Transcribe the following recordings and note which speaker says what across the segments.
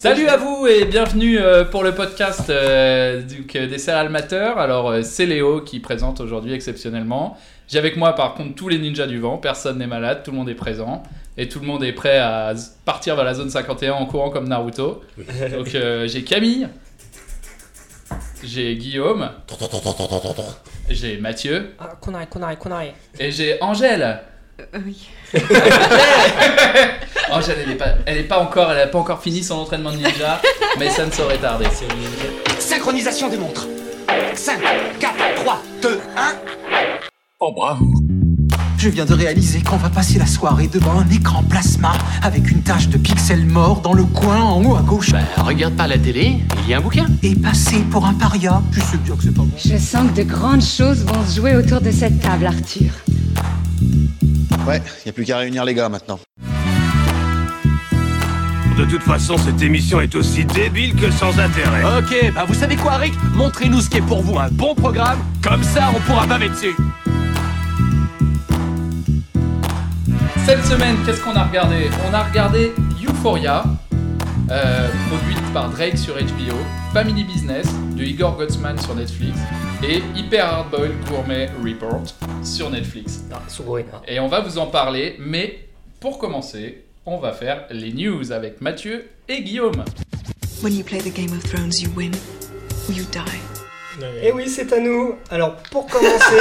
Speaker 1: Salut à vous et bienvenue euh, pour le podcast euh, des céréales mateurs. Alors euh, c'est Léo qui présente aujourd'hui exceptionnellement. J'ai avec moi par contre tous les ninjas du vent, personne n'est malade, tout le monde est présent et tout le monde est prêt à partir vers la zone 51 en courant comme Naruto. Donc euh, j'ai Camille, j'ai Guillaume, j'ai Mathieu
Speaker 2: Ah,
Speaker 1: et j'ai Angèle.
Speaker 3: Euh, oui.
Speaker 1: Angèle elle est pas, elle est pas encore, elle a pas encore fini son entraînement de ninja, mais ça ne saurait tarder.
Speaker 4: Synchronisation des montres. 5, 4, 3, 2, 1.
Speaker 5: Oh bravo
Speaker 6: Je viens de réaliser qu'on va passer la soirée devant un écran plasma avec une tache de pixels morts dans le coin en haut à gauche
Speaker 4: Bah, regarde pas la télé, il y a un bouquin.
Speaker 6: et passer pour un paria. Je sais bien que c'est pas bon.
Speaker 3: Je sens que de grandes choses vont se jouer autour de cette table, Arthur.
Speaker 7: Ouais, y a plus qu'à réunir les gars maintenant.
Speaker 5: De toute façon, cette émission est aussi débile que sans intérêt.
Speaker 4: Ok, bah vous savez quoi, Rick? Montrez-nous ce qui est pour vous un bon programme, comme ça on pourra baver dessus.
Speaker 1: Cette semaine, qu'est-ce qu'on a regardé? On a regardé Euphoria, euh, produite par Drake sur HBO, Family Business de Igor Gottsman sur Netflix et Hyper Hardboiled Gourmet Report sur Netflix.
Speaker 2: Non.
Speaker 1: Et on va vous en parler, mais pour commencer, on va faire les news avec Mathieu et Guillaume.
Speaker 8: When you play the Game of Thrones, you win or you die.
Speaker 2: Et oui, c'est à nous. Alors, pour commencer,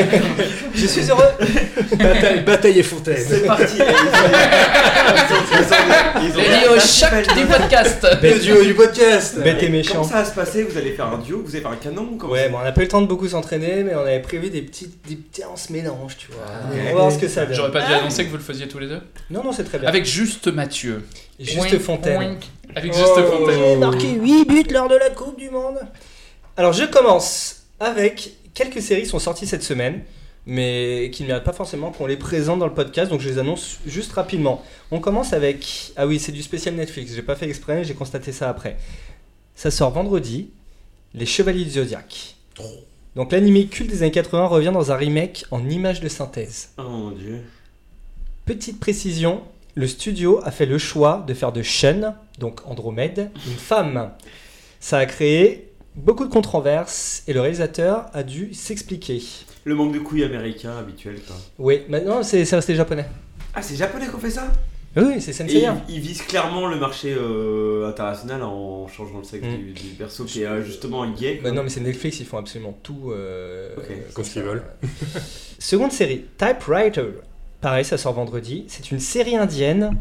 Speaker 2: je suis heureux.
Speaker 9: Bataille, bataille et fontaine.
Speaker 10: C'est parti.
Speaker 1: Les au choc du podcast
Speaker 9: Le duo du podcast.
Speaker 2: Bête et méchant.
Speaker 10: Comment ça va se passer Vous allez faire un duo Vous allez faire un canon Comment
Speaker 2: Ouais, bon, on n'a pas eu le temps de beaucoup s'entraîner, mais on avait prévu des petits, des petits on se mélange, tu vois. on va voir ce que ça donne.
Speaker 1: J'aurais pas dû annoncer que vous le faisiez tous les deux
Speaker 2: Non, non, c'est très bien.
Speaker 1: Avec juste Mathieu.
Speaker 2: Juste Fontaine.
Speaker 1: Avec juste
Speaker 2: Oh,
Speaker 1: Fontaine.
Speaker 2: J'ai marqué 8 buts lors de la Coupe du Monde. Alors, je commence avec quelques séries qui sont sorties cette semaine, mais qui ne méritent pas forcément qu'on les présente dans le podcast, donc je les annonce juste rapidement. On commence avec. Ah oui, c'est du spécial Netflix, j'ai pas fait exprès, j'ai constaté ça après. Ça sort vendredi, Les Chevaliers du Zodiac. Donc l'anime culte des années 80 revient dans un remake en images de synthèse.
Speaker 10: Oh mon dieu.
Speaker 2: Petite précision, le studio a fait le choix de faire de Shun, donc Andromède, une femme. Ça a créé beaucoup de controverses et le réalisateur a dû s'expliquer.
Speaker 10: Le manque de couilles américain habituel quoi.
Speaker 2: Oui, maintenant c'est resté japonais.
Speaker 10: Ah, c'est japonais qu'on fait ça?
Speaker 2: Oui, c'est Sensei.
Speaker 10: ils, ils visent clairement le marché euh, international en changeant le sexe
Speaker 2: Mm.
Speaker 10: du, du perso qui est euh, justement gay.
Speaker 2: Bah non, mais c'est Netflix, ils font absolument tout. euh,
Speaker 10: Ok.
Speaker 2: comme
Speaker 9: ce qu'ils veulent.
Speaker 2: Seconde série, Typewriter. Pareil, ça sort vendredi. C'est une série indienne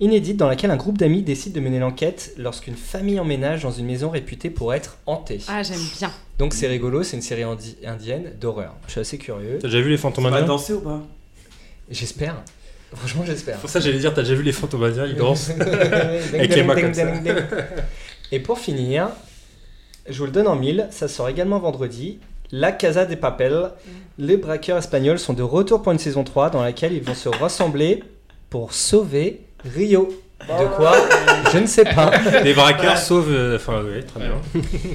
Speaker 2: inédite dans laquelle un groupe d'amis décide de mener l'enquête lorsqu'une famille emménage dans une maison réputée pour être hantée.
Speaker 3: Ah, j'aime bien.
Speaker 2: Donc c'est rigolo, c'est une série indi- indienne d'horreur. Je suis assez curieux.
Speaker 9: T'as déjà vu les fantômes
Speaker 10: On va
Speaker 9: indiens?
Speaker 10: danser ou pas?
Speaker 2: J'espère. Franchement, j'espère.
Speaker 9: Pour ça, j'allais dire, t'as déjà vu les fantômes indiens, ils dansent.
Speaker 2: Avec
Speaker 9: les mains comme ça.
Speaker 2: Et pour finir, je vous le donne en mille, ça sort également vendredi. La Casa des Papel. Les braqueurs espagnols sont de retour pour une saison 3 dans laquelle ils vont se rassembler pour sauver Rio. De quoi Je ne sais pas.
Speaker 9: Les braqueurs sauvent. euh, Enfin, oui, très bien.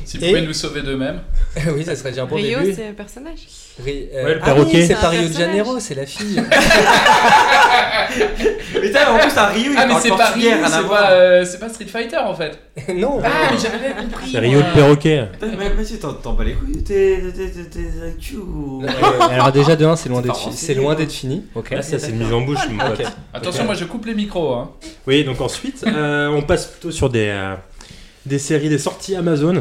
Speaker 1: Si vous
Speaker 2: Et-
Speaker 1: pouvez nous sauver d'eux-mêmes.
Speaker 2: oui, ça serait déjà un bon
Speaker 3: Rio,
Speaker 2: début.
Speaker 3: c'est un personnage.
Speaker 2: Ri- euh,
Speaker 9: Ouais, le
Speaker 2: ah oui, c'est pas
Speaker 3: un
Speaker 2: Rio de. Janeiro, c'est la fille.
Speaker 10: Mais t'as en plus à Rio, il
Speaker 1: Ah mais c'est pas
Speaker 10: rien à
Speaker 1: c'est pas, euh, c'est pas Street Fighter en fait.
Speaker 2: non.
Speaker 1: Ah mais j'avais bien compris.
Speaker 9: C'est Rio le perroquet.
Speaker 10: Mais Mathieu, t'en t'en bats les couilles, t'es t'es- t'es- t'es avec tu ou.
Speaker 2: Alors déjà de 1, c'est loin d'être c'est loin d'être fini. Ok.
Speaker 9: Là, ça, c'est une mise en bouche, mon pote.
Speaker 1: Attention, moi je coupe les micros. Hein.
Speaker 9: Oui, donc ensuite, euh, on passe plutôt sur des, euh, des séries, des sorties Amazon.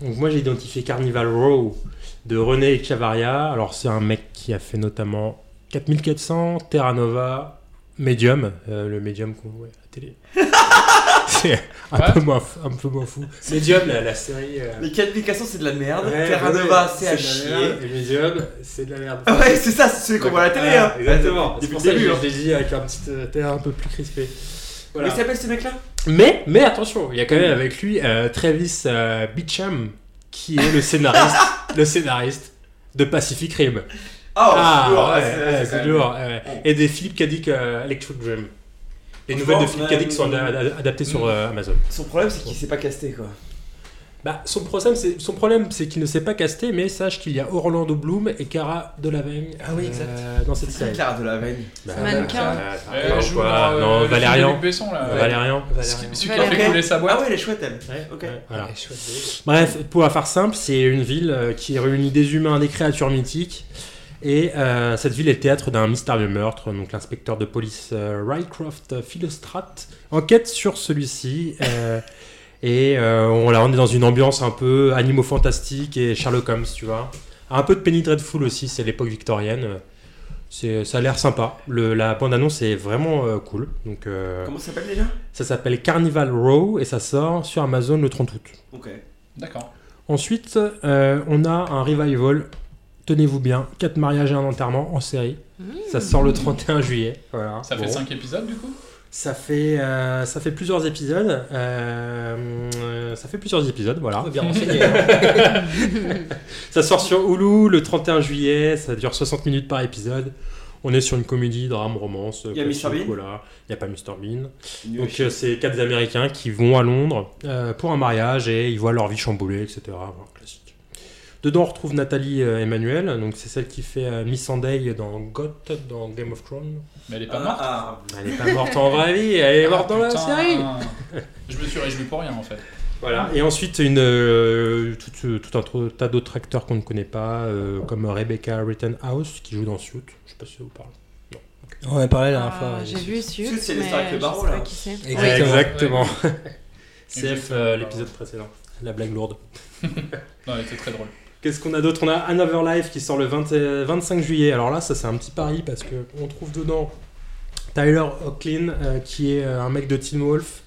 Speaker 9: Donc moi, j'ai identifié Carnival Row de René Chavaria. Alors, c'est un mec qui a fait notamment 4400, Terra Nova, Medium, euh, le Medium qu'on voit à la télé. c'est un,
Speaker 1: Ouais.
Speaker 9: peu moins, fou- un peu moins fou. Medium, la, la série... euh,
Speaker 10: Les 4400 c'est de la merde.
Speaker 9: ouais,
Speaker 10: Terra
Speaker 9: ouais,
Speaker 10: Nova c'est à
Speaker 9: la
Speaker 10: chier.
Speaker 9: Et Medium, c'est de la merde.
Speaker 10: Ah ouais, c'est ça, c'est celui qu'on voit à la télé.
Speaker 9: Ah,
Speaker 10: hein.
Speaker 9: Exactement. C'est
Speaker 10: Depuis
Speaker 9: pour
Speaker 10: le
Speaker 9: ça que
Speaker 10: début.
Speaker 9: je
Speaker 10: hein.
Speaker 9: l'ai dit avec un petit euh, terrain un peu plus crispé. Voilà.
Speaker 10: Il s'appelle ce mec là
Speaker 9: Mais, mais attention, il y a quand même avec lui euh, Travis euh, Beacham, qui est le scénariste, le scénariste de Pacific Rim.
Speaker 10: Oh,
Speaker 9: ah,
Speaker 10: lourd,
Speaker 9: ouais,
Speaker 10: c'est-
Speaker 9: ouais,
Speaker 10: c'est
Speaker 9: c'est
Speaker 10: quand
Speaker 9: lourd. ouais. Et des Philip K. Dick euh, Electric Dream. Les nouvelles de Philip K.
Speaker 10: ouais,
Speaker 9: Dick sont adaptées sur euh, Amazon.
Speaker 10: Son problème c'est qu'il s'est pas casté quoi.
Speaker 9: Bah, son problème, c'est son problème, c'est qu'il ne sait pas caster, mais sache qu'il y a Orlando Bloom et Cara Delevingne.
Speaker 2: Ah oui, exact.
Speaker 9: euh, dans cette série.
Speaker 10: Clara de la veine.
Speaker 9: Bah,
Speaker 11: mannequin.
Speaker 1: elle joue dans, euh,
Speaker 9: non, Valérian.
Speaker 1: Besson, là.
Speaker 9: Euh, Valérian.
Speaker 1: Celui qui a
Speaker 11: Valérian.
Speaker 1: fait couler sa boîte.
Speaker 10: Ah ouais, elle est chouette elle.
Speaker 9: Ouais,
Speaker 10: Ok.
Speaker 9: ouais, voilà.
Speaker 2: Ouais, chouette, de-
Speaker 9: Bref, pour la faire simple, c'est une ville euh, qui réunit des humains, des créatures mythiques. Et euh, cette ville est théâtre d'un mystérieux meurtre. Donc l'inspecteur de police euh, Rycroft Philostrat enquête sur celui-ci. euh, et euh, on, là, on est dans une ambiance un peu animaux fantastiques et Sherlock Holmes, tu vois. Un peu de Penny Dreadful aussi, c'est l'époque victorienne. C'est, ça a l'air sympa. Le, la bande-annonce est vraiment euh, cool. Donc, euh,
Speaker 10: Comment ça s'appelle déjà?
Speaker 9: ça s'appelle Carnival Row et ça sort sur Amazon le 30 août.
Speaker 10: Ok.
Speaker 1: D'accord.
Speaker 9: Ensuite, euh, on a un revival. Tenez-vous bien, 4 mariages et un enterrement en série. Ça sort le 31 juillet. Voilà.
Speaker 1: Ça fait
Speaker 9: Bon.
Speaker 1: 5 épisodes du coup?
Speaker 9: Ça fait, euh, ça fait plusieurs épisodes. Euh, euh, ça fait plusieurs épisodes, voilà.
Speaker 2: Bien renseigner. hein.
Speaker 9: Ça sort sur Hulu le 31 juillet. Ça dure 60 minutes par épisode. On est sur une comédie, drame, romance.
Speaker 10: Il y a Mr. Bean
Speaker 9: voilà. Il n'y a pas Mr. Bean. Donc euh, c'est quatre Américains qui vont à Londres pour un mariage et ils voient leur vie chamboulée, etc. Voilà, classique. Dedans on retrouve Nathalie Emmanuel, donc c'est celle qui fait Miss Sunday dans Goth, dans Game of Thrones.
Speaker 1: Mais elle est pas
Speaker 10: Ah,
Speaker 1: morte.
Speaker 10: ah.
Speaker 9: Elle n'est pas morte en vraie vie, elle est morte
Speaker 1: Ah,
Speaker 9: dans la série.
Speaker 1: Je me suis réjoui pour rien en fait.
Speaker 9: Voilà. Et ensuite une, euh, tout, tout un tas d'autres acteurs qu'on ne connaît pas, euh, comme Rebecca Rittenhouse qui joue dans Suit. Je sais pas si ça vous parle.
Speaker 2: On en a parlé la dernière fois.
Speaker 11: Ah. J'ai vu Suits,
Speaker 10: Suits, c'est
Speaker 11: mais
Speaker 10: l'histoire avec le barreau, là.
Speaker 11: qui c'est.
Speaker 2: Exactement.
Speaker 9: Exactement.
Speaker 1: Ouais.
Speaker 9: CF euh, l'épisode précédent, la blague lourde.
Speaker 1: Non, elle était très drôle.
Speaker 9: Qu'est-ce qu'on a d'autre? On a Another Life qui sort le 20 euh, 25 juillet. Alors là, ça c'est un petit pari parce que on trouve dedans Tyler Hoechlin euh, qui est euh, un mec de Teen Wolf.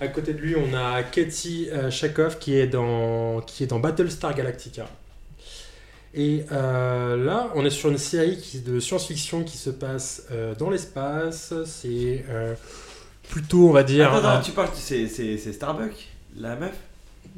Speaker 9: À côté de lui, on a Katie euh, Shakoff qui est dans qui est dans Battlestar Galactica. Et euh, là, on est sur une série qui- de science-fiction qui se passe euh, dans l'espace. C'est euh, plutôt, on va dire.
Speaker 10: Attends, attends, tu parles, c'est, Starbuck La meuf?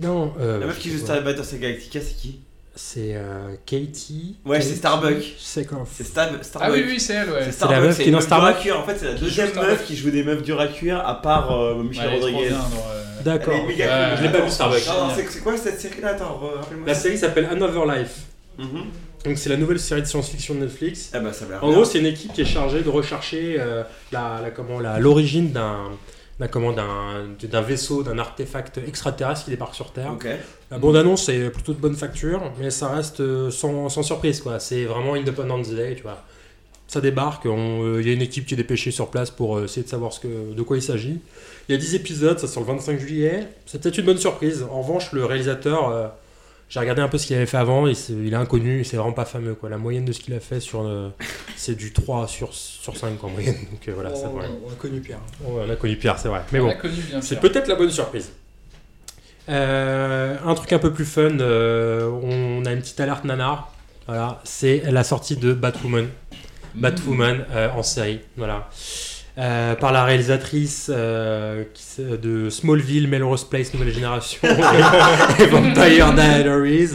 Speaker 9: Non, euh,
Speaker 10: La meuf qui joue Star Battlestar Galactica, c'est qui?
Speaker 9: C'est euh, Katie.
Speaker 10: Ouais, c'est Starbuck. C'est Star,
Speaker 1: Ah
Speaker 10: Starbuck.
Speaker 1: oui, oui, c'est elle, ouais.
Speaker 10: C'est
Speaker 9: la meuf
Speaker 10: c'est
Speaker 9: qui est dans Starbuck.
Speaker 10: En fait, c'est la deuxième
Speaker 1: Starbuck.
Speaker 10: meuf qui joue des meufs dures à cuire, à part euh, Michel
Speaker 1: Ouais,
Speaker 10: Rodriguez.
Speaker 1: euh,
Speaker 9: D'accord.
Speaker 1: Ouais,
Speaker 10: cool.
Speaker 9: je l'ai pas vu, Starbuck.
Speaker 10: Non, non, c'est, c'est quoi cette série-là Attends, re- rappelle-moi.
Speaker 9: La série s'appelle Another Life.
Speaker 10: Mhm.
Speaker 9: Donc c'est la nouvelle série de science-fiction de Netflix.
Speaker 10: Ah bah ça a l'air
Speaker 9: En
Speaker 10: bien.
Speaker 9: gros, c'est une équipe qui est chargée de rechercher euh, la, la- comment, la- l'origine d'un, d'un, comment, d'un, vaisseau, d'un artefact extraterrestre qui débarque sur Terre. La bande-annonce est plutôt de bonne facture, mais ça reste euh, sans, sans surprise. quoi. C'est vraiment Independence Day, tu vois. Ça débarque, euh, il y a une équipe qui est dépêchée sur place pour euh, essayer de savoir ce que, de quoi il s'agit. Il y a 10 épisodes, ça sort le 25 juillet. C'est peut-être une bonne surprise. En revanche, le réalisateur, j'ai regardé un peu ce qu'il avait fait avant, et c'est- il est inconnu, c'est vraiment pas fameux. Quoi. La moyenne de ce qu'il a fait, sur, euh, c'est du 3 sur, sur 5 en moyenne. Donc euh, voilà, ça,
Speaker 2: on,
Speaker 9: ouais.
Speaker 2: on a connu Pierre.
Speaker 9: Ouais, on a connu Pierre, c'est vrai. Mais
Speaker 1: on
Speaker 9: bon. C'est peut-être la bonne surprise. Euh, un truc un peu plus fun, euh, on a une petite alerte nanar. Voilà, c'est la sortie de Batwoman. Batwoman euh, en série, voilà. Euh, par la réalisatrice euh, qui de Smallville, Melrose Place, Nouvelle Génération et Vampire Diaries.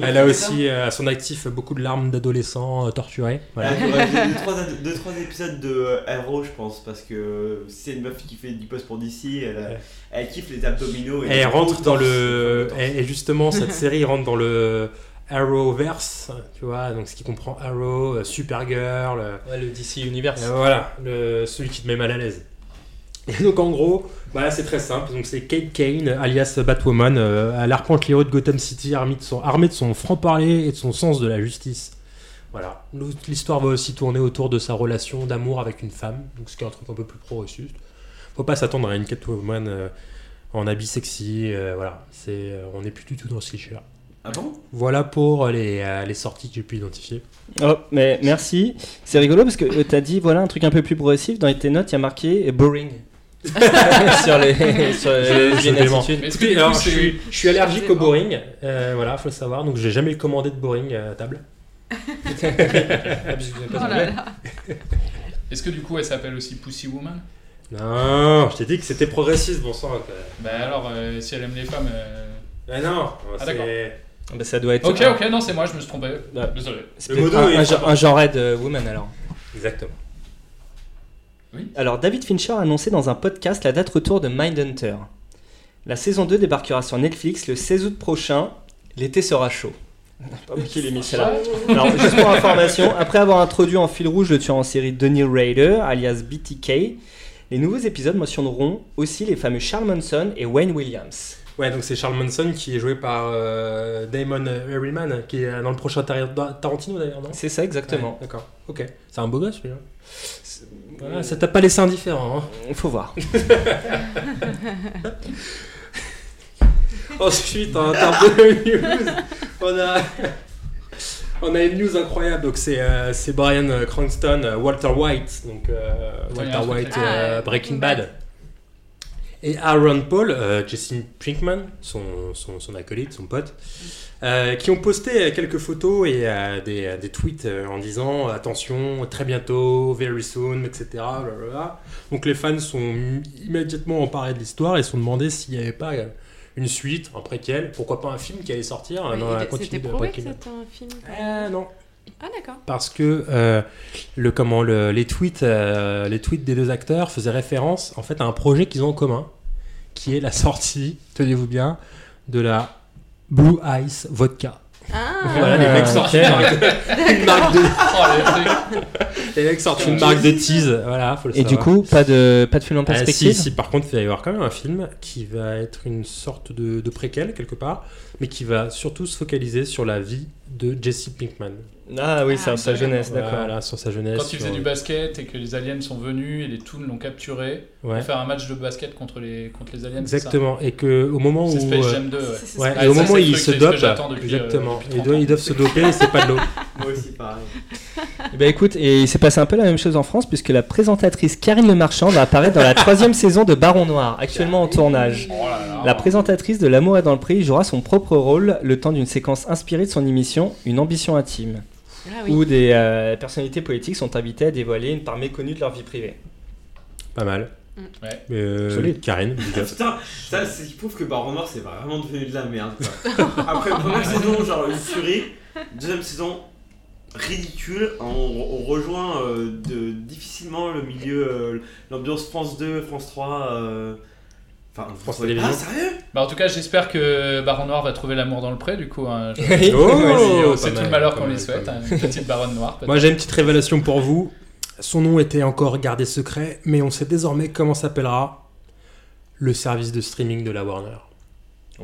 Speaker 9: Elle a aussi euh, à son actif beaucoup de larmes d'adolescents euh, torturés. Voilà.
Speaker 10: Ouais, J'ai vu 3 deux, trois épisodes de euh, Arrow, je pense, parce que c'est une meuf qui fait du post pour DC, elle,
Speaker 9: Ouais.
Speaker 10: elle kiffe les abdominaux. Et
Speaker 9: Elle rentre dans le. et justement, cette série rentre dans le Arrowverse, tu vois, donc ce qui comprend Arrow, euh, Supergirl, euh,
Speaker 2: Ouais, le DC Universe.
Speaker 9: euh, voilà, le, celui qui te met mal à l'aise. Et donc en gros, voilà, c'est très simple. Donc c'est Kate Kane, alias Batwoman, euh, à l'arpente les de Gotham City, armée de son, armée de son franc-parler et de son sens de la justice. Voilà. L'histoire va aussi tourner autour de sa relation d'amour avec une femme, donc ce qui est un truc un peu plus progressiste. Faut pas s'attendre à une Catwoman euh, en habit sexy, euh, voilà. C'est, on n'est plus du tout dans ce cliché-là.
Speaker 10: Ah bon?
Speaker 9: Voilà pour les, euh, les sorties que j'ai pu identifier.
Speaker 2: Oh, mais merci. C'est rigolo parce que euh, t'as dit voilà un truc un peu plus progressif. Dans tes notes, il y a marqué euh, boring. sur les sur
Speaker 9: Je-
Speaker 2: les
Speaker 9: je Écoutez, alors, je, suis, je suis allergique au boring, euh, voilà, faut le savoir, donc j'ai jamais commandé de boring à table.
Speaker 2: Ah,
Speaker 11: Oh là là.
Speaker 1: Est-ce que du coup elle s'appelle aussi Pussy Woman?
Speaker 9: Non, je t'ai dit que c'était progressiste, bon sang.
Speaker 1: Bah alors, euh, si elle aime les femmes. euh,
Speaker 9: Ah non,
Speaker 1: Ah,
Speaker 9: c'est-.
Speaker 2: Ah, bah, ça doit être.
Speaker 1: Ok,
Speaker 2: un-
Speaker 1: ok, non, c'est moi, je me suis trompé. Désolé.
Speaker 2: c'est
Speaker 9: Le
Speaker 2: peut-être
Speaker 9: modo
Speaker 2: un,
Speaker 9: est
Speaker 2: un, genre de woman alors.
Speaker 9: Exactement.
Speaker 2: Alors, David Fincher a annoncé dans un podcast la date retour de Mindhunter. La saison 2 débarquera sur Netflix le 16 août prochain. L'été sera chaud. Pas qui mis celle-là. Alors, juste pour information, après avoir introduit en fil rouge le tueur en série Donny Raider, alias BTK, les nouveaux épisodes mentionneront aussi les fameux Charles Manson et Wayne Williams.
Speaker 9: Ouais, donc c'est Charles Manson qui est joué par euh, Damon Herriman, qui est dans le prochain Tar- Tarantino d'ailleurs, non?
Speaker 2: C'est ça exactement.
Speaker 9: Ouais, D'accord, ok. C'est un beau gosse celui-là. Voilà, ça t'a pas laissé indifférent. Hein.
Speaker 2: Il faut voir.
Speaker 9: Ensuite, en termes de news, on a, on a une news incroyable. Donc, c'est euh, c'est Brian Cranston, euh, Walter White, donc euh, Walter White, euh,
Speaker 11: Ah,
Speaker 9: Breaking Bad. Et Aaron Paul, euh, Jesse Pinkman, son, son, son acolyte, son pote, euh, qui ont posté quelques photos et euh, des, des tweets euh, en disant attention, très bientôt, very soon, etc. blablabla. Donc les fans sont immédiatement emparés de l'histoire et se sont demandé s'il n'y avait pas euh, une suite, un préquel, pourquoi pas un film qui allait sortir
Speaker 11: C'était prouvé que c'était un film.
Speaker 9: non,
Speaker 11: Ah d'accord.
Speaker 9: parce que euh, le, comment, le- les, tweets, euh, les tweets des deux acteurs faisaient référence en fait à un projet qu'ils ont en commun, qui est la sortie, tenez-vous bien, de la Blue Ice Vodka.
Speaker 11: Ah.
Speaker 9: Voilà, les mecs sortent une marque de, une marque de-
Speaker 1: Oh, les trucs.
Speaker 9: les mecs sortent une marque de tease, voilà, faut le
Speaker 2: Et du coup, pas de, pas de film en
Speaker 9: Ah,
Speaker 2: perspective
Speaker 9: si, si, par contre, il va y avoir quand même un film qui va être une sorte de, de préquel quelque part, mais qui va surtout se focaliser sur la vie de Jesse Pinkman.
Speaker 2: Ah oui, c'est
Speaker 11: Ah,
Speaker 2: sa jeunesse, d'accord.
Speaker 9: Voilà, sur sa jeunesse.
Speaker 1: Quand il faisait
Speaker 9: sur-
Speaker 1: du basket et que les aliens sont venus et les Toons l'ont capturé
Speaker 9: Ouais.
Speaker 1: pour faire un match de basket contre les, contre les aliens. c'est ça
Speaker 9: Exactement, et que au moment où
Speaker 1: C'est Space
Speaker 9: euh,
Speaker 1: Jam 2, ouais.
Speaker 9: Ouais,
Speaker 11: Space
Speaker 9: et au
Speaker 1: ça,
Speaker 9: moment où ils se dopent,
Speaker 1: euh,
Speaker 9: exactement,
Speaker 1: depuis
Speaker 9: ils
Speaker 1: 30
Speaker 9: doivent, ils doivent se doper et c'est pas de l'eau.
Speaker 10: Moi aussi, pareil.
Speaker 2: Bah écoute, et il s'est passé un peu la même chose en France puisque la présentatrice Karine Le Marchand va apparaître dans la troisième saison de Baron Noir, actuellement en tournage.
Speaker 1: Oh là là.
Speaker 2: La présentatrice de L'amour est dans le prix jouera son propre rôle le temps d'une séquence inspirée de son émission Une ambition intime,
Speaker 11: Ah oui.
Speaker 2: où des euh, personnalités politiques sont invitées à dévoiler une part méconnue de leur vie privée.
Speaker 9: Pas mal.
Speaker 11: Mm.
Speaker 1: Ouais.
Speaker 9: Euh,
Speaker 2: Solide.
Speaker 9: Karine.
Speaker 10: Putain, ça, c'est qui prouve que Baron Noir c'est vraiment devenu de la merde. Quoi. Après première saison, genre une tuerie. Deuxième saison, ridicule. On, on rejoint euh, de, difficilement le milieu, euh, l'ambiance France 2, France 3. Enfin, vous
Speaker 9: France
Speaker 10: trouvez
Speaker 9: Télévisions.
Speaker 10: pas sérieux?
Speaker 1: Bah, en tout cas, j'espère que Baron Noir va trouver l'amour dans le pré, du coup. hein. Je-.
Speaker 9: Oh, pas
Speaker 1: c'est tout
Speaker 9: mal,
Speaker 1: le malheur qu'on lui souhaite. hein, Une petite baronne noire.
Speaker 9: Moi j'ai une petite révélation pour vous. Son nom était encore gardé secret, mais on sait désormais comment s'appellera le service de streaming de la Warner.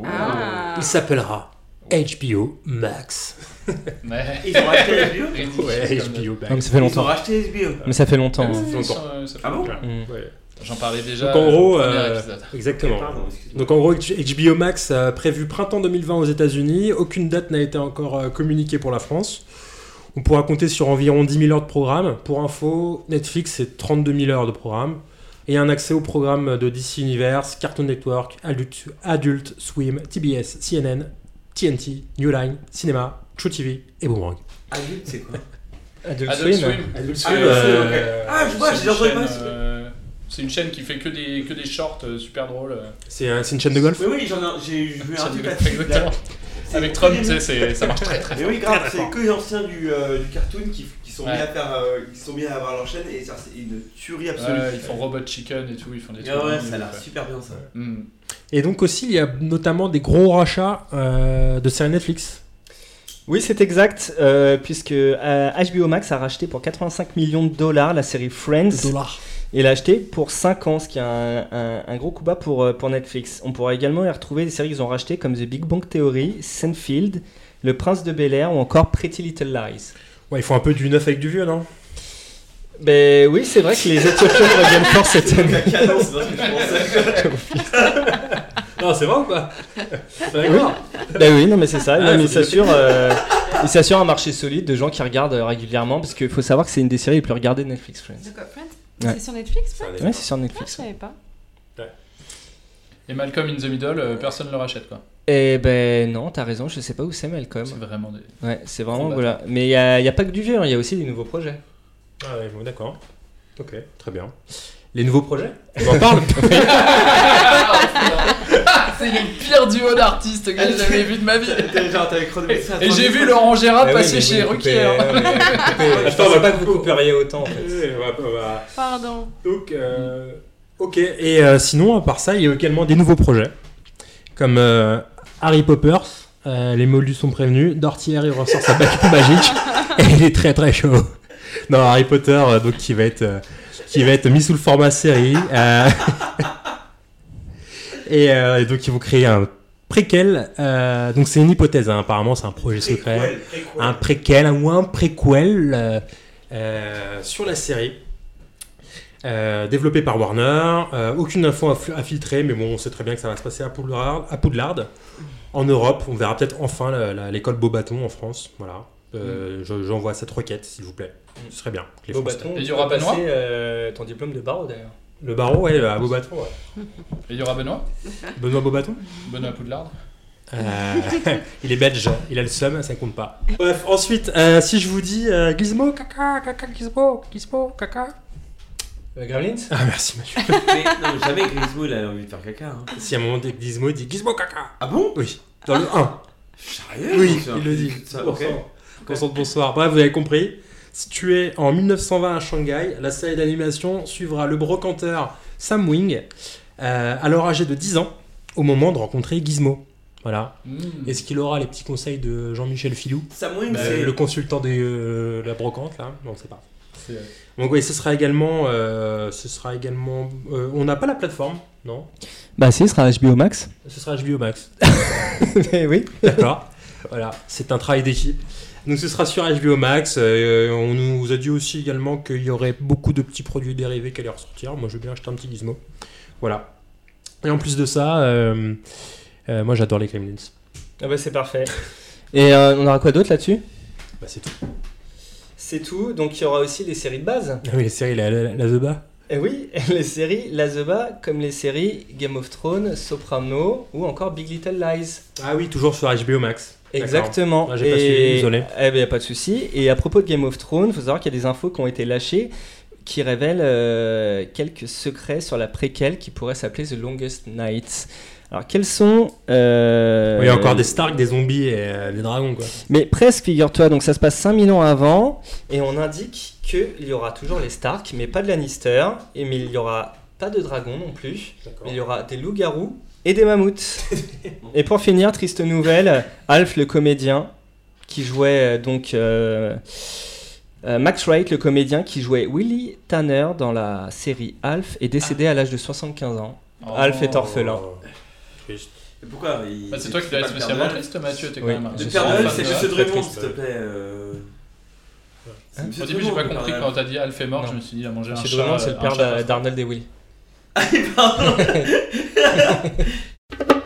Speaker 11: Ah.
Speaker 9: Il s'appellera HBO Max.
Speaker 1: Ouais.
Speaker 10: Ils ont racheté HBO
Speaker 9: Ouais, HBO
Speaker 2: Non, mais
Speaker 9: Max.
Speaker 2: ça fait
Speaker 10: Ils ont
Speaker 2: longtemps.
Speaker 10: racheté HBO.
Speaker 2: Mais ça fait longtemps.
Speaker 1: Ça fait
Speaker 10: Ah bon?
Speaker 1: Longtemps.
Speaker 2: Mm.
Speaker 9: Ouais.
Speaker 1: J'en parlais déjà.
Speaker 9: Donc, en gros, euh. Exactement.
Speaker 10: Pardon.
Speaker 9: Donc en gros, HBO Max euh, prévu printemps 2020 aux États-Unis. Aucune date n'a été encore euh, communiquée pour la France. On pourra compter sur environ 10 000 heures de programme. Pour info, Netflix c'est 32 000 heures de programme et un accès au programme de DC Universe, Cartoon Network, Adult, Adult Swim, TBS, CNN, TNT, New Line, Cinéma, True TV et Boomerang.
Speaker 10: Adulte, c'est quoi?
Speaker 2: Adult
Speaker 1: Adult
Speaker 2: Swim.
Speaker 1: Swim.
Speaker 9: Adult
Speaker 10: Ah,
Speaker 9: euh,
Speaker 10: ok. Ah, je vois,
Speaker 1: C'est
Speaker 10: j'ai entendu
Speaker 1: C'est une chaîne qui fait que des, que des shorts euh, super drôles. euh.
Speaker 9: c'est un- c'est une chaîne de golf
Speaker 10: Mais oui, j'en ai, j'ai vu un truc
Speaker 1: de-
Speaker 10: là-dessus.
Speaker 1: Exactement.
Speaker 10: C'est
Speaker 1: Avec
Speaker 10: que
Speaker 1: Trump,
Speaker 10: des
Speaker 1: tu sais,
Speaker 10: mecs-
Speaker 1: c'est- ça marche très très
Speaker 10: Mais oui, grave, c'est que les anciens du, euh, du cartoon qui, qui sont
Speaker 1: Ouais.
Speaker 10: mis à faire, euh, qui sont mis à avoir leur chaîne et ça, c'est une tuerie absolue.
Speaker 1: Ouais, ils font Robot Chicken et tout, ils font des trucs.
Speaker 10: Ah ouais, ça a l'air super bien ça.
Speaker 1: Mm.
Speaker 9: Et donc aussi, il y a notamment des gros rachats euh, de séries Netflix.
Speaker 2: Oui, c'est exact, euh, puisque euh, HBO Max a racheté pour 85 millions de dollars la série Friends.
Speaker 9: Dollars.
Speaker 2: Et l'a acheté pour 5 ans, ce qui est un, un- un gros coup bas pour, euh, pour Netflix. On pourra également y retrouver des séries qu'ils ont rachetées comme The Big Bang Theory, Seinfeld, Le Prince de Bel Air ou encore Pretty Little Lies.
Speaker 9: Ouais, ils font un peu du neuf avec du vieux, non?
Speaker 2: Ben oui, c'est vrai que les Éthiopiens reviennent fort cette année.
Speaker 10: Canon, c'est pas ce que je pensais.
Speaker 9: Non, c'est vrai ou pas? D'accord.
Speaker 2: Ben oui, non mais c'est ça.
Speaker 9: Ah,
Speaker 2: Non, mais
Speaker 9: faut
Speaker 2: il s'assure, euh, il un marché solide de gens qui regardent euh, régulièrement, parce qu'il faut savoir que c'est une des séries les plus regardées de Netflix, Friends? Ouais.
Speaker 11: C'est sur Netflix, Friends
Speaker 2: Ouais, c'est sur
Speaker 11: Ah, je
Speaker 2: Netflix.
Speaker 11: savais pas.
Speaker 1: Et Malcolm in the Middle, euh, personne ne le rachète quoi.
Speaker 2: Eh ben non, t'as raison, je sais pas où c'est Malcolm.
Speaker 1: C'est vraiment des.
Speaker 2: Ouais, c'est vraiment voilà. Mais il y a, y a pas que du vieux, hein, il y a aussi des nouveaux projets.
Speaker 9: Ah ouais, bon, d'accord. Ok, très bien. Les nouveaux projets? On en parle
Speaker 1: C'est le pire duo d'artistes que j'ai jamais vu de ma vie.
Speaker 10: Genre,
Speaker 1: Et
Speaker 10: 30
Speaker 1: j'ai vu. Laurent Gérard
Speaker 2: oui,
Speaker 1: passer chez Ruquier. hein.
Speaker 2: Je
Speaker 9: Attends, on
Speaker 2: pensais
Speaker 9: va
Speaker 2: pas que vous couperiez autant en fait.
Speaker 11: Pardon.
Speaker 9: Donc, euh, ok. Et euh, sinon, à part ça, il y a également des nouveaux projets. Comme euh, Harry Poppers, euh, les moldus sont prévenus. Dorty Harry ressort sa baguette magique et il est très très chaud. Non, Harry Potter, euh, donc qui va être, euh, qui va être mis sous le format série. euh, et, euh, et donc ils vont créer un préquel. euh, donc c'est une hypothèse, hein, apparemment c'est un projet secret.
Speaker 10: Préquel, préquel.
Speaker 9: Un préquel ou un préquel euh, euh, sur la série. Euh, développé par Warner, Euh, aucune info à, filtrer, mais bon, on sait très bien que ça va se passer à Poudlard. À Poudlard. En Europe, on verra peut-être enfin l'école Beaubaton en France. Voilà. Euh, je- J'envoie cette requête, s'il vous plaît. Ce serait bien.
Speaker 2: Beau bâton.
Speaker 1: Et il y
Speaker 2: tu
Speaker 1: aura
Speaker 2: passer, euh, ton diplôme de barreau d'ailleurs.
Speaker 9: Le barreau, ouais, à Beaubaton, ouais.
Speaker 1: Et il y aura Benoît?
Speaker 9: Benoît Beaubaton
Speaker 1: Benoît Poudlard?
Speaker 9: Euh, il est belge, il a le seum, ça compte pas. Bref, ensuite, euh, si je vous dis euh, Gizmo, caca, caca, Gizmo, Gizmo, caca.
Speaker 2: Euh, Gremlins
Speaker 9: Ah, merci, monsieur.
Speaker 10: Mais non, jamais Grismo il a envie de faire caca. Hein.
Speaker 9: si à un moment, Gizmo dit Gizmo, caca.
Speaker 10: Ah bon?
Speaker 9: Oui, dans le 1.
Speaker 10: Sérieux?
Speaker 9: Oui, il le dit.
Speaker 10: Ça,
Speaker 9: Bon
Speaker 10: ok.
Speaker 9: sang. Bonsoir, bonsoir. Bref, vous avez compris. Situé en 1920 à Shanghai, la série d'animation suivra le brocanteur Sam Wing, euh, alors âgé de 10 ans, au moment de rencontrer Gizmo. Voilà.
Speaker 1: Mmh.
Speaker 9: Est-ce qu'il aura les petits conseils de Jean-Michel Filou?
Speaker 10: Sam Wing,
Speaker 9: Euh,
Speaker 10: c'est.
Speaker 9: le consultant de euh, la brocante là on ne sait pas donc oui ce sera également euh, ce sera également euh, on n'a pas la plateforme non?
Speaker 2: Bah si, ce sera HBO Max.
Speaker 9: ce sera HBO Max
Speaker 2: Mais oui.
Speaker 9: d'accord voilà c'est un travail d'équipe donc ce sera sur HBO Max euh, on nous a dit aussi également qu'il y aurait beaucoup de petits produits dérivés qui allaient ressortir moi je veux bien acheter un petit gizmo voilà et en plus de ça euh, euh, moi j'adore les Gremlins
Speaker 2: Ah bah c'est parfait. Et euh, on aura quoi d'autre là-dessus?
Speaker 9: Bah c'est tout
Speaker 2: C'est tout. Donc il y aura aussi les séries de base.
Speaker 9: ah oui les séries la, la, la The Ba.
Speaker 2: Et oui, les séries La The Ba, comme les séries Game of Thrones, Soprano ou encore Big Little Lies.
Speaker 9: ah oui toujours sur HBO Max.
Speaker 2: Exactement.
Speaker 9: Ah, j'ai pas suivi, désolé.
Speaker 2: Eh ben, pas de souci. Et à propos de Game of Thrones, faut savoir qu'il y a des infos qui ont été lâchées qui révèlent euh, quelques secrets sur la préquelle qui pourrait s'appeler The Longest Night. Alors quels sont euh,
Speaker 9: Oui, il y a encore des Stark, des zombies et euh, des dragons, quoi.
Speaker 2: Mais presque, figure-toi, donc ça se passe 5000 ans avant, et on indique qu'il y aura toujours les Stark, mais pas de Lannister, et mais il y aura pas de dragons non plus, mais il y aura des loups-garous et des mammouths. et pour finir, triste nouvelle, Alf le comédien, qui jouait euh, donc... euh, euh, Max Wright, le comédien qui jouait Willie Tanner dans la série Alf, est décédé à l'âge de 75 ans.
Speaker 1: Oh.
Speaker 2: Alf est orphelin.
Speaker 9: Triste.
Speaker 10: Mais pourquoi
Speaker 1: Bah, c'est toi qui
Speaker 10: le
Speaker 1: spécialement triste, Mathieu. T'es quand
Speaker 2: Oui.
Speaker 1: même un
Speaker 2: Je
Speaker 10: Le Père Noël, c'est
Speaker 2: de-
Speaker 10: Monsieur Drummond, s'il te plaît. euh. Monsieur
Speaker 1: Au début, j'ai pas compris quand t'as dit Alf est mort,
Speaker 2: Non.
Speaker 1: je me suis dit, il a mangé un
Speaker 2: Monsieur
Speaker 1: chat.
Speaker 2: Drummond, c'est le père d'Arnold et Willy.
Speaker 10: Pardon.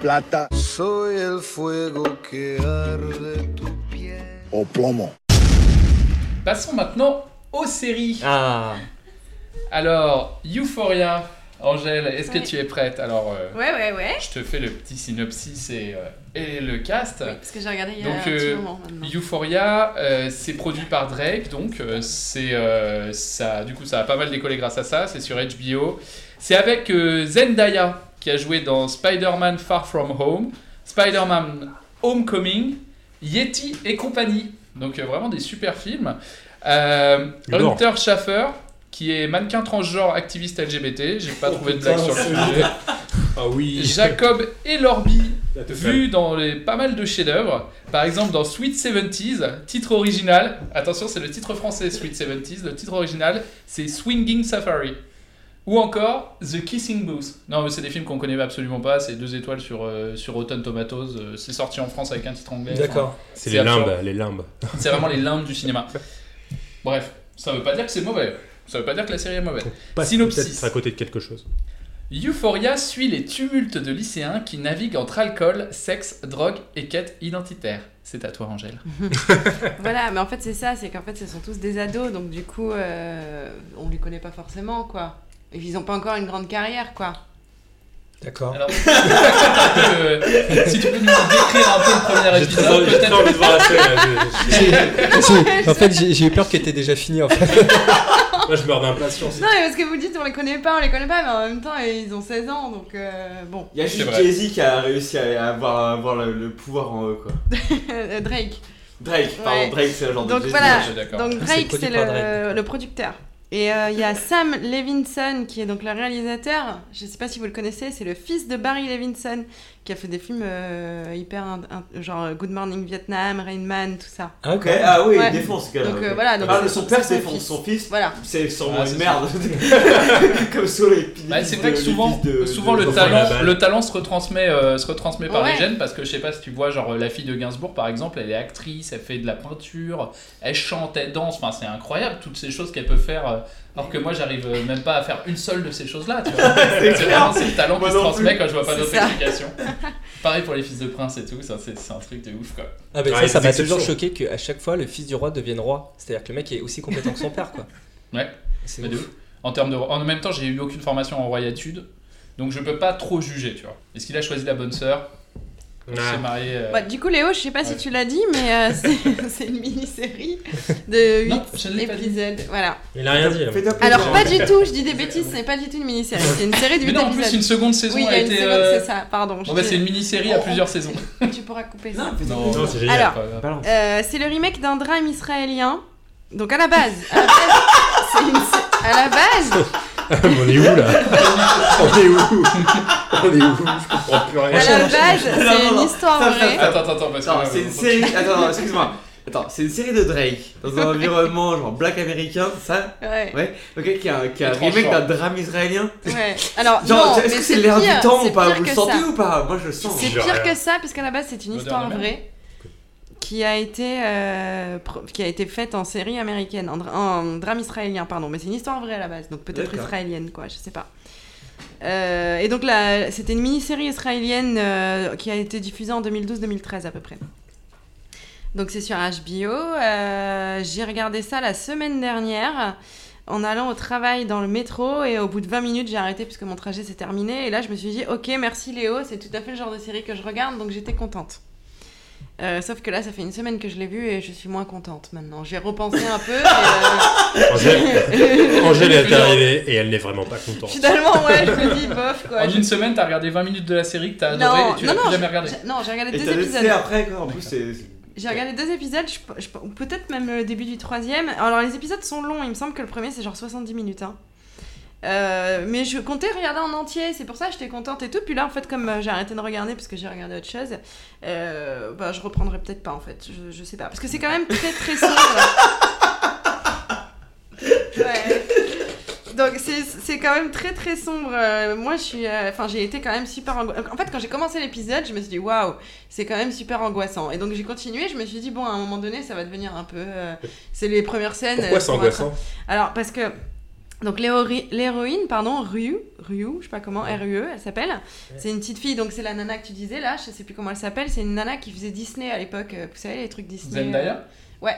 Speaker 12: Plata. Soy el fuego que arde tu piel. O plomo.
Speaker 1: Passons maintenant aux séries.
Speaker 2: Ah
Speaker 1: Alors, Euphoria. Angèle, est-ce que
Speaker 11: Ouais.
Speaker 1: tu es prête? Alors, euh,
Speaker 11: Ouais, ouais, ouais.
Speaker 1: je te fais le petit synopsis et, euh, et le cast.
Speaker 11: Oui, parce que j'ai regardé il y a
Speaker 1: Donc,
Speaker 11: un petit
Speaker 1: euh,
Speaker 11: moment maintenant.
Speaker 1: Euphoria, euh, c'est produit par Drake, donc euh, c'est euh, ça. Du coup, ça a pas mal décollé grâce à ça. C'est sur HBO. C'est avec euh, Zendaya qui a joué dans Spider-Man Far From Home, Spider-Man Homecoming, Yeti et compagnie. Donc euh, vraiment des super films. Euh. Hunter Schaffer qui est mannequin transgenre activiste LGBT. J'ai pas trouvé de blague sur le sujet.
Speaker 9: Ah oui.
Speaker 1: Jacob
Speaker 9: teufel.
Speaker 1: vu dans les, pas mal de chefs-d'œuvre. Par exemple, dans Sweet 70s, titre original. Attention, c'est le titre français Sweet 70s. Le titre original, c'est Swinging Safari. Ou encore The Kissing Booth. Non, mais c'est des films qu'on connaît absolument pas. C'est deux étoiles sur, euh, sur Rotten Tomatoes. Euh, C'est sorti en France avec un titre anglais.
Speaker 2: D'accord.
Speaker 9: C'est
Speaker 1: C'est
Speaker 9: les limbes, les limbes.
Speaker 1: C'est vraiment les limbes du cinéma. Bref, ça veut pas dire que c'est mauvais. Ça veut pas dire que la série est mauvaise.
Speaker 9: Pas
Speaker 1: Synopsis.
Speaker 9: à côté de quelque chose.
Speaker 1: Euphoria suit les tumultes de lycéens qui naviguent entre alcool, sexe, drogue et quête identitaire. C'est à toi, Angèle.
Speaker 11: Voilà, mais en fait, c'est ça, c'est qu'en fait, ce sont tous des ados, donc du coup, euh, on les connaît pas forcément, quoi. Et ils ont pas encore une grande carrière, quoi.
Speaker 2: D'accord.
Speaker 1: Alors, euh, si tu peux nous décrire un peu le premier épisode,
Speaker 9: envie, j'ai très envie de voir la scène. là. Je-
Speaker 2: J'ai- en fait, j'ai j'ai eu peur que t'aies déjà fini en fait.
Speaker 9: je- Moi, je meurs d'impatience.
Speaker 11: Non, mais parce que vous dites, on les connaît pas, on les connaît pas, mais en même temps, ils ont 16 ans, donc euh, bon.
Speaker 10: Il y a juste. Jay-Z qui a réussi à avoir, à avoir le, le pouvoir en eux, quoi.
Speaker 11: Drake.
Speaker 10: Drake, pardon,
Speaker 11: Ouais.
Speaker 10: Drake, c'est un genre
Speaker 11: Donc
Speaker 10: de Jay-Z.
Speaker 11: voilà, donc
Speaker 2: C'est
Speaker 11: Drake, c'est le, le producteur. Et euh, il y a Sam Levinson qui est donc le réalisateur. Je sais pas si vous le connaissez, c'est le fils de Barry Levinson qui a fait des films euh, hyper. genre euh, Good Morning Vietnam, Rain Man, tout ça.
Speaker 2: Ah,
Speaker 10: Ok, ah oui,
Speaker 11: Ouais.
Speaker 10: il défonce ce gars.
Speaker 11: Donc euh, voilà. Donc
Speaker 10: Ah,
Speaker 11: c'est-
Speaker 10: son
Speaker 11: c'est
Speaker 10: père
Speaker 11: son
Speaker 10: défonce son fils.
Speaker 11: Voilà.
Speaker 10: C'est sûrement
Speaker 1: Ah,
Speaker 10: une
Speaker 1: c'est
Speaker 10: merde. Comme sur les
Speaker 1: Bah, c'est vrai que souvent,
Speaker 10: fils de-
Speaker 1: souvent
Speaker 10: de-
Speaker 1: le, talent,
Speaker 10: de-
Speaker 1: le talent se retransmet, euh, se retransmet par
Speaker 11: Ouais.
Speaker 1: les gènes parce que je sais pas si tu vois, genre la fille de Gainsbourg par exemple, elle est actrice, elle fait de la peinture, elle chante, elle danse, enfin c'est incroyable toutes ces choses qu'elle peut faire. Alors que moi j'arrive euh, même pas à faire une seule de ces choses-là, tu vois.
Speaker 10: C'est
Speaker 1: c'est
Speaker 10: clair.
Speaker 1: vraiment c'est le talent
Speaker 10: Moi
Speaker 1: qui se transmet
Speaker 10: plus.
Speaker 1: quand je vois pas d'autres explications. Pareil pour les fils de prince et tout, ça c'est un truc de ouf quoi.
Speaker 2: Ah bah
Speaker 9: Ouais,
Speaker 2: ça, m'a toujours choqué qu'à chaque fois le fils du roi devienne roi. C'est-à-dire que le mec est aussi compétent que son père quoi.
Speaker 1: Ouais.
Speaker 2: C'est
Speaker 1: Mais de
Speaker 2: ouf.
Speaker 1: ouf. En termes de, en même temps, j'ai eu aucune formation en royatude, donc je peux pas trop juger, tu vois. Est-ce qu'il a choisi la bonne sœur?
Speaker 9: Ah.
Speaker 1: marié. euh,
Speaker 11: Bah, du coup, Léo, je sais pas si tu l'as dit, mais euh, c'est- une mini-série de 8
Speaker 1: Non,
Speaker 11: épisodes. Voilà.
Speaker 9: Il a rien dit. là.
Speaker 11: Alors, pas du tout, je dis des bêtises, ce n'est pas du tout une mini-série, c'est une série de 8
Speaker 1: Mais non, en
Speaker 11: épisodes.
Speaker 1: plus, une seconde saison
Speaker 11: oui, il y
Speaker 1: a été.
Speaker 11: seconde,
Speaker 1: euh,
Speaker 11: c'est ça, pardon.
Speaker 1: Bon, bah, c'est une mini-série à plusieurs saisons.
Speaker 11: Tu pourras couper ça.
Speaker 10: Non,
Speaker 1: Non,
Speaker 9: c'est génial.
Speaker 11: Alors. Euh, c'est le remake d'un drame israélien. Donc à la base, à la base, c'est une à la base,
Speaker 9: on est où là? On est où? On est où Je comprends plus rien.
Speaker 11: à la base, c'est une
Speaker 10: non.
Speaker 11: histoire vraie.
Speaker 1: Attends, attends, attends, parce que.
Speaker 10: C'est une série. Attends, excuse-moi. Attends, c'est une série de Drake dans un environnement genre black américain, ça?
Speaker 11: Ouais.
Speaker 10: Ouais. Ok, qui a, qui a un remake d'un drame israélien.
Speaker 11: Ouais. Alors
Speaker 10: Genre, est-ce que
Speaker 11: c'est
Speaker 10: l'air du temps ou pas? Vous le sentez
Speaker 11: ça.
Speaker 10: ou pas? Moi je le sens.
Speaker 11: C'est pire que ça, puisqu'à la base c'est une histoire vraie qui a été euh, qui a été faite en série américaine, en, dra- en drame israélien, pardon, mais c'est une histoire vraie à la base, donc peut-être israélienne quoi, je sais pas. Euh, et donc là, c'était une mini-série israélienne euh, qui a été diffusée en 2012-2013 à peu près. Donc c'est sur HBO. euh, J'ai regardé ça la semaine dernière en allant au travail dans le métro et au bout de 20 minutes j'ai arrêté puisque mon trajet s'est terminé et là je me suis dit ok merci Léo c'est tout à fait le genre de série que je regarde donc j'étais contente. Euh, sauf que là ça fait une semaine que je l'ai vue et je suis moins contente maintenant. J'ai repensé un peu et euh,
Speaker 9: Angèle, Angèle est arrivée et elle n'est vraiment pas contente.
Speaker 11: finalement ouais je me dis bof quoi.
Speaker 1: En une semaine, t'as regardé 20 minutes de la série que t'as adoré
Speaker 11: Non,
Speaker 1: et tu
Speaker 11: non,
Speaker 1: l'as plus jamais regardé.
Speaker 11: non, j'ai regardé
Speaker 10: Et
Speaker 11: deux épisodes.
Speaker 10: après quoi En plus, c'est.
Speaker 11: J'ai regardé deux épisodes, je- je- peut-être même le début du troisième. Alors les épisodes sont longs, il me semble que le premier c'est genre 70 minutes. hein. Euh, mais je comptais regarder en entier, c'est pour ça que j'étais contente et tout. Puis là, en fait, comme euh, j'ai arrêté de regarder parce que j'ai regardé autre chose, euh, bah, je reprendrai peut-être pas en fait, je, je sais pas. Parce que c'est quand même très très sombre. Ouais. Donc c'est quand même très très sombre. Euh, moi je suis, enfin j'ai été quand même super angoissée. En fait quand j'ai commencé l'épisode, je me suis dit waouh, c'est quand même super angoissant. Et donc j'ai continué. Je me suis dit bon à un moment donné ça va devenir un peu. c'est les premières scènes.
Speaker 9: Pourquoi c'est angoissant
Speaker 11: être- Alors parce que donc l'héroï- l'héroïne pardon Ryu, Ryu, je sais pas comment R-U-E, elle s'appelle. C'est une petite fille donc c'est la nana que tu disais là. Je sais plus comment elle s'appelle. C'est une nana qui faisait Disney à l'époque. euh, Vous savez les trucs Disney. euh,
Speaker 1: Zendaya
Speaker 11: Ouais.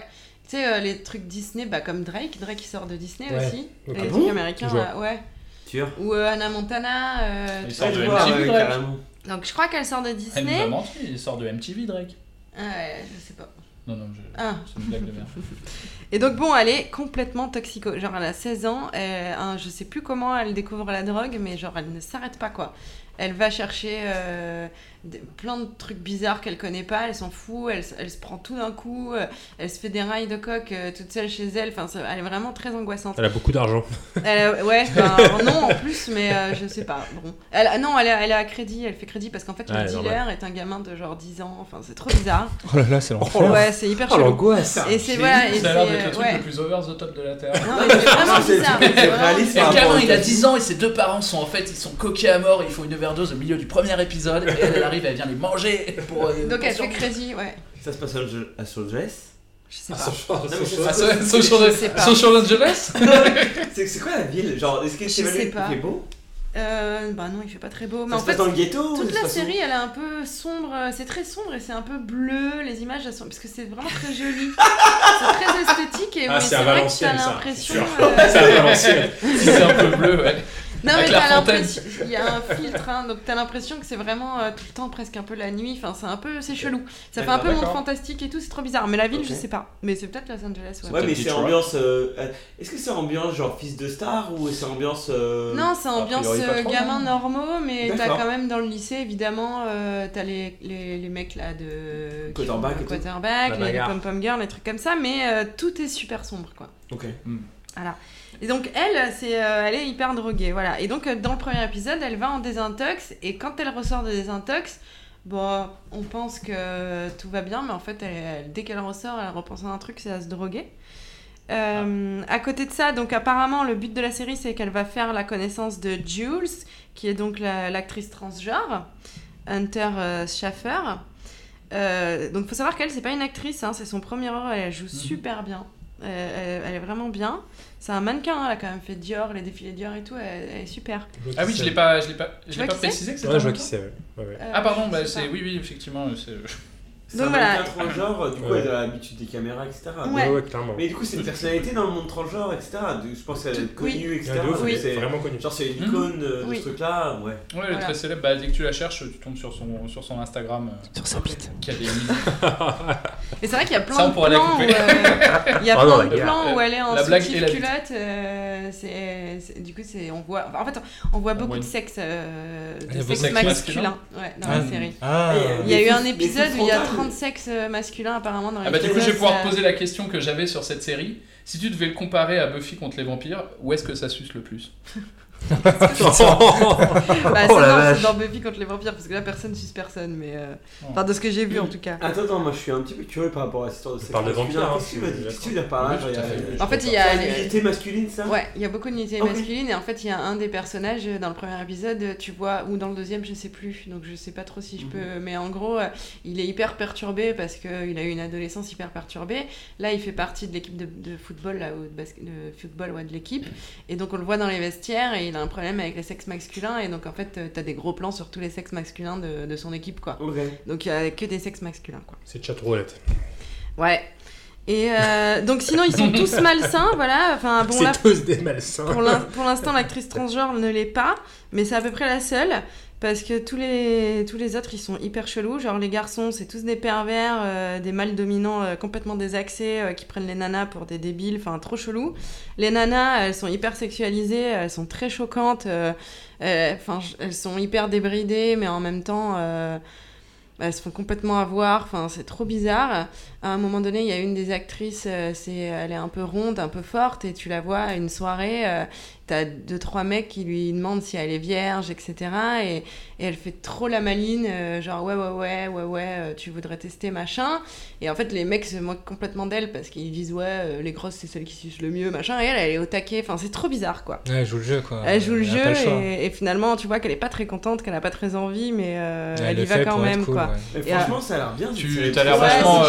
Speaker 11: Tu sais, euh, les trucs Disney, bah, comme Drake, Drake qui sort de Disney
Speaker 9: Ouais.
Speaker 11: aussi.
Speaker 9: Ok.
Speaker 11: Les
Speaker 9: Ah
Speaker 11: trucs
Speaker 9: bon
Speaker 11: américains, là, ouais.
Speaker 10: Sûr
Speaker 11: Ou euh, Hannah Montana. euh,
Speaker 1: Il sort de MTV, Drake.
Speaker 10: carrément.
Speaker 11: Donc je crois qu'elle sort de
Speaker 1: Elle nous a
Speaker 11: Disney.
Speaker 1: menti, il sort de MTV, Drake.
Speaker 11: Ah ouais, je sais pas.
Speaker 1: Non, non, je...
Speaker 11: Ah.
Speaker 1: c'est une blague de merde.
Speaker 11: Et donc bon, elle est complètement toxico. Genre elle a 16 ans, elle- hein, je sais plus comment elle découvre la drogue, mais genre elle ne s'arrête pas quoi. Elle va chercher euh, des- plein de trucs bizarres qu'elle connaît pas, elle s'en fout, elle, se prend tout d'un coup, euh, elle se fait des rails de coque euh, toute seule chez elle, enfin ça- elle est vraiment très angoissante.
Speaker 9: Elle a beaucoup d'argent.
Speaker 11: Ouais, ben, non en plus, mais euh, je sais pas. Bon. Elle, non, elle, est- elle crédit, elle fait crédit parce qu'en fait le
Speaker 9: Ouais,
Speaker 11: dealer
Speaker 9: normal.
Speaker 11: est un gamin de genre 10 ans, enfin c'est trop bizarre.
Speaker 2: Oh là là, c'est l'enfer.
Speaker 11: Ouais, c'est hyper
Speaker 9: Oh l'angoisse
Speaker 11: Et c'est voilà, et
Speaker 1: Ça a l'air
Speaker 11: c'est,
Speaker 1: d'être le truc
Speaker 11: ouais.
Speaker 1: le plus over the top de la Terre.
Speaker 11: Non, mais c'est vraiment
Speaker 10: C'est-
Speaker 11: bizarre.
Speaker 10: c'est réaliste
Speaker 1: Et il a
Speaker 10: États-Unis.
Speaker 1: 10 ans et ses deux parents sont en fait, ils sont coqués à mort, ils font une overdose au milieu du premier épisode et elle, elle arrive, elle vient les manger pour. euh,
Speaker 11: Donc
Speaker 1: pour
Speaker 11: elle fait crédit, ouais.
Speaker 10: Ça se passe à à Los Angeles
Speaker 11: Je sais
Speaker 9: Ah,
Speaker 11: pas.
Speaker 1: Ah, so- Social,
Speaker 11: Je sais pas.
Speaker 1: Social Angeles
Speaker 10: C'est c'est quoi la ville? Genre, est-ce que
Speaker 11: Je
Speaker 10: c'est
Speaker 11: sais
Speaker 10: évalué
Speaker 11: pas.
Speaker 10: Il fait beau?
Speaker 11: Euh, bah non, il fait pas très beau. Mais
Speaker 10: Ça
Speaker 11: en
Speaker 10: se
Speaker 11: fait,
Speaker 10: passe dans le ghetto ou
Speaker 11: toute
Speaker 10: ça se
Speaker 11: la
Speaker 10: passe où?
Speaker 11: série, elle est un peu sombre. euh, C'est très sombre et c'est un peu bleu. Les images, elles sont parce que c'est vraiment très joli. c'est très esthétique et
Speaker 9: Ah,
Speaker 11: mais
Speaker 9: c'est à
Speaker 11: vrai que
Speaker 9: Valenciennes,
Speaker 11: t'as
Speaker 9: ça,
Speaker 11: l'impression.
Speaker 9: c'est sûr.
Speaker 11: euh,
Speaker 9: C'est à Valenciennes.
Speaker 1: C'est un peu bleu, ouais.
Speaker 11: Non, mais t'as l'impression. Il y a un filtre, hein, donc t'as l'impression que c'est vraiment euh, tout le temps presque un peu la nuit. Enfin, c'est un peu. C'est chelou. Ça fait un peu monde fantastique et tout, c'est trop bizarre. Mais la ville, je sais pas. Mais c'est peut-être Los Angeles, ouais.
Speaker 10: Ouais, mais c'est ambiance. euh, Est-ce que c'est ambiance genre fils de star ou c'est ambiance. euh,
Speaker 11: Non, c'est ambiance
Speaker 1: priori, pas trop,
Speaker 11: gamins
Speaker 1: non
Speaker 11: normaux, mais t'as quand même dans le lycée, évidemment, euh, t'as les, les, les mecs là de.
Speaker 10: Quarterback tout.
Speaker 11: quarterback, les, pom-pom girls, les trucs comme ça, mais euh, tout est super sombre quoi.
Speaker 10: Ok.
Speaker 11: Voilà. Et donc elle, c'est, euh, elle est hyper droguée, voilà. Et donc euh, dans le premier épisode, elle va en désintox et quand elle ressort de désintox, bon, on pense que tout va bien, mais en fait, elle- elle- dès qu'elle ressort, elle repense à un truc, c'est à se droguer. Euh, À côté de ça, donc apparemment, le but de la série, c'est qu'elle va faire la connaissance de Jules, qui est donc la- l'actrice transgenre, Hunter euh, Schaffer. Euh, donc, faut savoir qu'elle, c'est pas une actrice, hein, c'est son premier rôle, elle joue super bien. Euh, elle, elle est vraiment bien. C'est un mannequin, hein, elle a quand même fait Dior, les défilés Dior et tout, elle, elle est super.
Speaker 1: Ah oui, je l'ai pas, je l'ai pas, je l'ai pas précisé que c'était
Speaker 9: Ouais,
Speaker 1: un
Speaker 9: je vois qui c'est, ouais. Ouais.
Speaker 11: Euh,
Speaker 1: Ah pardon,
Speaker 11: je
Speaker 1: bah c'est oui oui effectivement c'est.
Speaker 11: Donc voilà.
Speaker 10: Un transgenre, du coup,
Speaker 9: ouais.
Speaker 10: elle a l'habitude des caméras, etc.
Speaker 11: Ouais.
Speaker 9: ouais, clairement.
Speaker 10: Mais du coup, c'est une personnalité dans le monde transgenre, etc. Je pense qu'elle est connue, oui.
Speaker 9: etc. Oui.
Speaker 10: C'est
Speaker 9: vraiment connu.
Speaker 10: Genre, c'est une mhm. icône de
Speaker 11: oui.
Speaker 10: ce truc-là, ouais.
Speaker 1: Ouais, elle
Speaker 11: voilà.
Speaker 1: est très célèbre. Bah, dès que tu la cherches, tu tombes sur son, sur son Instagram. Euh,
Speaker 2: sur sa bite.
Speaker 1: Qui a des
Speaker 11: Mais c'est vrai qu'il y a plein
Speaker 1: Ça,
Speaker 11: de plans. Où, euh, il y a
Speaker 9: oh,
Speaker 11: plein
Speaker 9: non,
Speaker 11: de plans où elle est en soutif culotte. Euh, du coup, on voit. En fait, on voit beaucoup de sexe, euh, de sexe masculin, dans la série. Il y a eu un épisode où il y a 30 de sexe euh, masculin apparemment dans
Speaker 1: ah les Ah du coup, je vais pouvoir te poser la question que j'avais sur cette série. Si tu devais le comparer à Buffy contre les vampires, où est-ce que ça suce le plus?
Speaker 11: Bah,
Speaker 2: Oh
Speaker 11: ça, c'est dans Buffy contre les vampires, parce que là, personne suce personne, mais. euh. Enfin, de ce que j'ai vu en tout cas.
Speaker 10: Attends, attends, moi je suis un petit peu curieux par rapport à cette histoire de sexe
Speaker 9: parle de vampires, hein,
Speaker 10: Qu'est-ce que tu veux dire par là
Speaker 1: Oui,
Speaker 10: Genre, il y a-
Speaker 1: tout à fait.
Speaker 10: il y a-
Speaker 11: En fait, il y a.
Speaker 10: une unité masculine, ça
Speaker 11: Ouais, il y a beaucoup d'unités
Speaker 10: Ok.
Speaker 11: masculines et en fait il y a un des personnages euh, dans le premier épisode, euh, tu vois, ou dans le deuxième, je sais plus, donc je sais pas trop si je
Speaker 10: Mhm.
Speaker 11: peux, mais en gros, euh, il est hyper perturbé parce qu'il a eu une adolescence hyper perturbée. Là, il fait partie de l'équipe de, de football, là, ou de, basket, de football, ouais, de l'équipe, et donc on le voit dans les vestiaires et il a un problème avec les sexes masculins et donc en fait euh, t'as des gros plans sur tous les sexes masculins de, de son équipe quoi. Donc il y a que des sexes masculins quoi.
Speaker 9: C'est chat roulette.
Speaker 11: Ouais. Et euh, donc sinon ils sont tous malsains, voilà. Enfin bon là
Speaker 9: c'est tous des malsains.
Speaker 11: pour l'instant, l'actrice transgenre ne l'est pas, mais c'est à peu près la seule. Parce que tous les, tous les autres, ils sont hyper chelous. Genre, les garçons, c'est tous des pervers, euh, des mâles dominants euh, complètement désaxés, euh, qui prennent les nanas pour des débiles, enfin, trop chelous. Les nanas, elles sont hyper sexualisées, elles sont très choquantes, enfin, elles sont hyper débridées, mais en même temps, euh, elles se font complètement avoir, enfin, c'est trop bizarre. À un moment donné, il y a une des actrices, c'est, elle est un peu ronde, un peu forte, et tu la vois à une soirée, t'as deux, trois mecs qui lui demandent si elle est vierge, etc. Et, et elle fait trop la maline, euh, genre ouais, ouais, ouais, ouais, ouais, euh, tu voudrais tester, machin. Et en fait, les mecs se moquent complètement d'elle parce qu'ils disent ouais, euh, les grosses, c'est celles qui sucent le mieux, machin. Et elle, elle est au taquet, enfin, c'est trop bizarre, quoi.
Speaker 2: Ouais, elle joue le jeu quoi.
Speaker 11: Elle joue le
Speaker 2: a
Speaker 11: jeu
Speaker 2: le
Speaker 11: et, et finalement, tu vois qu'elle est pas très contente, qu'elle a pas très envie, mais euh, elle
Speaker 2: le
Speaker 11: y va quand même,
Speaker 2: cool,
Speaker 11: quoi.
Speaker 2: ouais.
Speaker 11: Et, euh,
Speaker 10: franchement, ça a l'air bien.
Speaker 1: Tu as l'air vachement,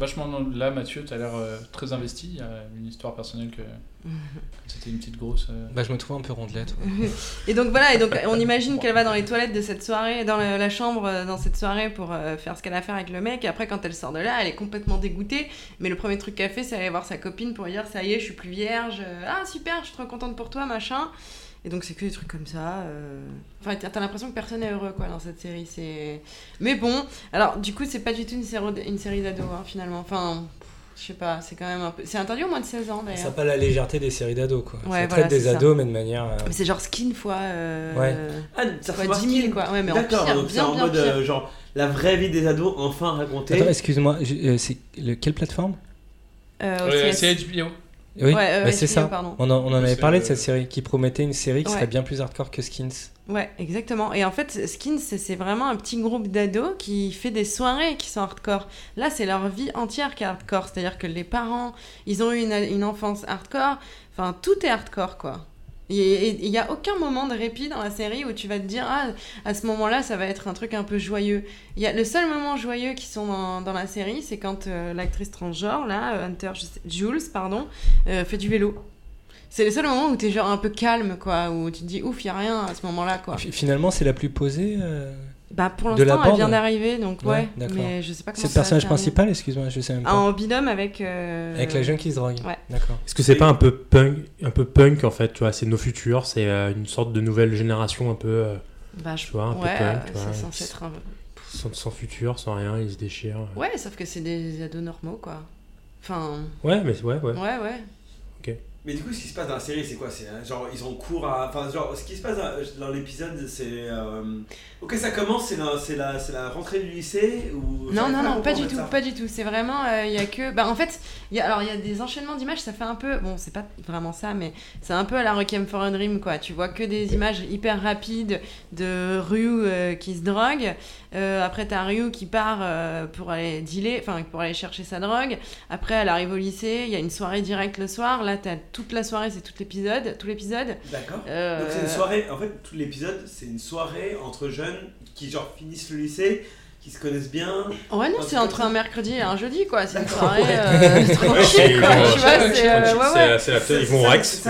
Speaker 1: vachement là Mathieu, tu as l'air euh, très investi. Il y a une histoire personnelle que c'était une petite grosse. euh,
Speaker 2: Bah, je me trouve un peu rondelette. ouais.
Speaker 11: Et donc voilà, et donc on imagine qu'elle va dans les toilettes de cette soirée, dans la chambre euh, dans cette soirée pour euh, faire ce qu'elle a à faire avec le mec. Et après, quand elle sort de là, elle est complètement dégoûtée. Mais le premier truc qu'elle fait, c'est aller voir sa copine pour lui dire ça y est, je suis plus vierge. Ah super, je suis trop contente pour toi, machin. Et donc c'est que des trucs comme ça. euh. Enfin, t'as l'impression que personne n'est heureux quoi dans cette série. C'est. Mais bon, alors du coup, c'est pas du tout une série, une série d'ados hein, finalement. Enfin, je sais pas, c'est quand même un peu. C'est interdit au moins de 16 ans
Speaker 2: Ça
Speaker 11: d'ailleurs.
Speaker 2: n'a pas la légèreté des séries d'ados quoi.
Speaker 11: Ouais,
Speaker 2: ça
Speaker 11: voilà,
Speaker 2: traite des
Speaker 11: ça.
Speaker 2: ados mais de manière. euh,
Speaker 11: Mais c'est genre skin fois. euh,
Speaker 2: Ouais.
Speaker 10: Ah, ça
Speaker 11: fois
Speaker 10: ressemble à
Speaker 11: 10 000
Speaker 10: Skin.
Speaker 11: quoi. Ouais, mais en
Speaker 10: D'accord,
Speaker 11: pire,
Speaker 10: donc c'est
Speaker 11: bien,
Speaker 10: en
Speaker 11: bien
Speaker 10: mode
Speaker 11: pire.
Speaker 10: genre la vraie vie des ados enfin racontée.
Speaker 2: Attends, excuse-moi, je- c'est le- quelle plateforme?
Speaker 11: Euh,
Speaker 1: euh, c'est HBO.
Speaker 2: Oui,
Speaker 11: Ouais, euh,
Speaker 2: bah, c'est ça.
Speaker 11: pardon.
Speaker 2: On en, on en avait parlé de cette série qui promettait une série qui
Speaker 11: Ouais.
Speaker 2: serait bien plus hardcore que Skins.
Speaker 11: Ouais, exactement. Et en fait, Skins, c'est c'est vraiment un petit groupe d'ados qui fait des soirées qui sont hardcore. Là, c'est leur vie entière qui est hardcore. C'est-à-dire que les parents, ils ont eu une, une enfance hardcore. Enfin, tout est hardcore, quoi. Il n'y a aucun moment de répit dans la série où tu vas te dire, ah, à ce moment-là, ça va être un truc un peu joyeux. Y a le seul moment joyeux qui sont dans, dans la série, c'est quand euh, l'actrice transgenre, là, euh, Hunter Jules, pardon, euh, fait du vélo. C'est le seul moment où t'es genre un peu calme, quoi, où tu te dis, ouf, y a rien à ce moment-là, quoi.
Speaker 2: Fi- Finalement, c'est la plus posée.
Speaker 11: Bah pour l'instant, elle vient d'arriver, donc ouais,
Speaker 2: Ouais, d'accord.
Speaker 11: mais je sais pas comment
Speaker 2: C'est le personnage principal, excuse-moi, je sais même pas.
Speaker 11: En binôme avec. euh,
Speaker 2: Avec la jeune qui se drogue.
Speaker 11: Ouais.
Speaker 2: D'accord.
Speaker 9: Est-ce que c'est pas un peu punk, un peu punk en fait, tu vois, c'est nos futurs, c'est euh, une sorte de nouvelle génération un peu, euh,
Speaker 11: Bah, je...
Speaker 9: tu vois, un
Speaker 11: ouais,
Speaker 9: peu punk, tu vois,
Speaker 11: c'est censé être un.
Speaker 9: sans, sans futur, sans rien, ils se déchirent.
Speaker 11: Ouais, sauf que c'est des ados normaux, quoi. Enfin.
Speaker 9: Ouais, mais ouais, ouais.
Speaker 11: Ouais, ouais.
Speaker 10: Mais du coup, ce qui se passe dans la série, c'est quoi? C'est euh, genre ils ont cours à. Enfin, genre, ce qui se passe dans, dans l'épisode, c'est. euh, Ok, ça commence, c'est la, c'est la, rentrée du lycée ou.
Speaker 11: Non, non, non, pas du tout, pas du tout. C'est vraiment, euh, il y a que, bah en fait, il y a, alors il y a des enchaînements d'images, ça fait un peu, bon, c'est pas vraiment ça, mais c'est un peu à la Requiem for a Dream, quoi. Tu vois que des images hyper rapides de Ryu euh, qui se drogue. Euh, après, t'as Ryu qui part euh, pour aller dealer, enfin pour aller chercher sa drogue. Après, elle arrive au lycée, il y a une soirée directe le soir. Là, t'as toute la soirée, c'est tout l'épisode, tout l'épisode.
Speaker 10: D'accord.
Speaker 11: Euh,
Speaker 10: Donc c'est une soirée, en fait, tout l'épisode, c'est une soirée entre jeunes qui, genre, finissent le lycée, qui se connaissent bien.
Speaker 11: Ouais, non, c'est entre un mercredi et un jeudi, quoi. C'est une soirée euh, tranquille,
Speaker 9: c'est-
Speaker 11: quoi. Tu vois, c'est. euh,
Speaker 9: ouais,
Speaker 11: ouais,
Speaker 9: c'est la- c'est la- ils vont au Rex.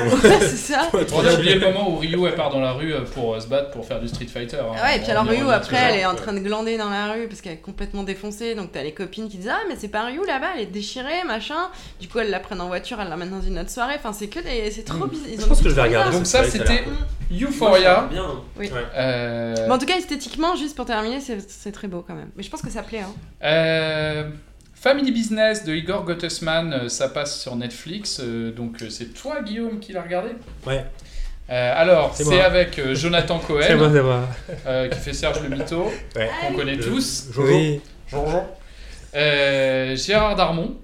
Speaker 11: c'est ça.
Speaker 1: On a oublié le moment où Ryu elle part dans la rue euh, pour euh, se battre pour faire du Street Fighter. hein.
Speaker 11: Ouais, et puis alors Ryu, après, elle est en train de glander dans la rue parce qu'elle est complètement défoncée. Donc t'as les copines qui disent Ah, mais c'est pas Ryu là-bas, elle est déchirée, machin. Du coup, elles la prennent en voiture, elles l'amènent dans une autre soirée. Enfin, c'est que des. C'est trop bizarre. Ils
Speaker 9: Je pense que je vais regarder.
Speaker 1: Donc ça, c'était Euphoria.
Speaker 10: Bien.
Speaker 11: Oui.
Speaker 1: Euh,
Speaker 11: Mais en tout cas, esthétiquement, juste pour terminer, c'est c'est très beau quand même. Mais je pense que ça plaît. Hein.
Speaker 1: Euh, Family Business de Igor Gottesman, euh, ça passe sur Netflix. euh, donc c'est toi, Guillaume, qui l'as regardé?
Speaker 9: Ouais.
Speaker 1: Euh, alors,
Speaker 9: C'est
Speaker 1: avec euh, Jonathan Cohen,
Speaker 9: C'est moi, moi.
Speaker 1: euh, qui fait Serge le Mytho,
Speaker 9: Ouais.
Speaker 1: qu'on connaît tous.
Speaker 9: Jojo.
Speaker 2: Oui.
Speaker 1: Euh, Gérard Darmon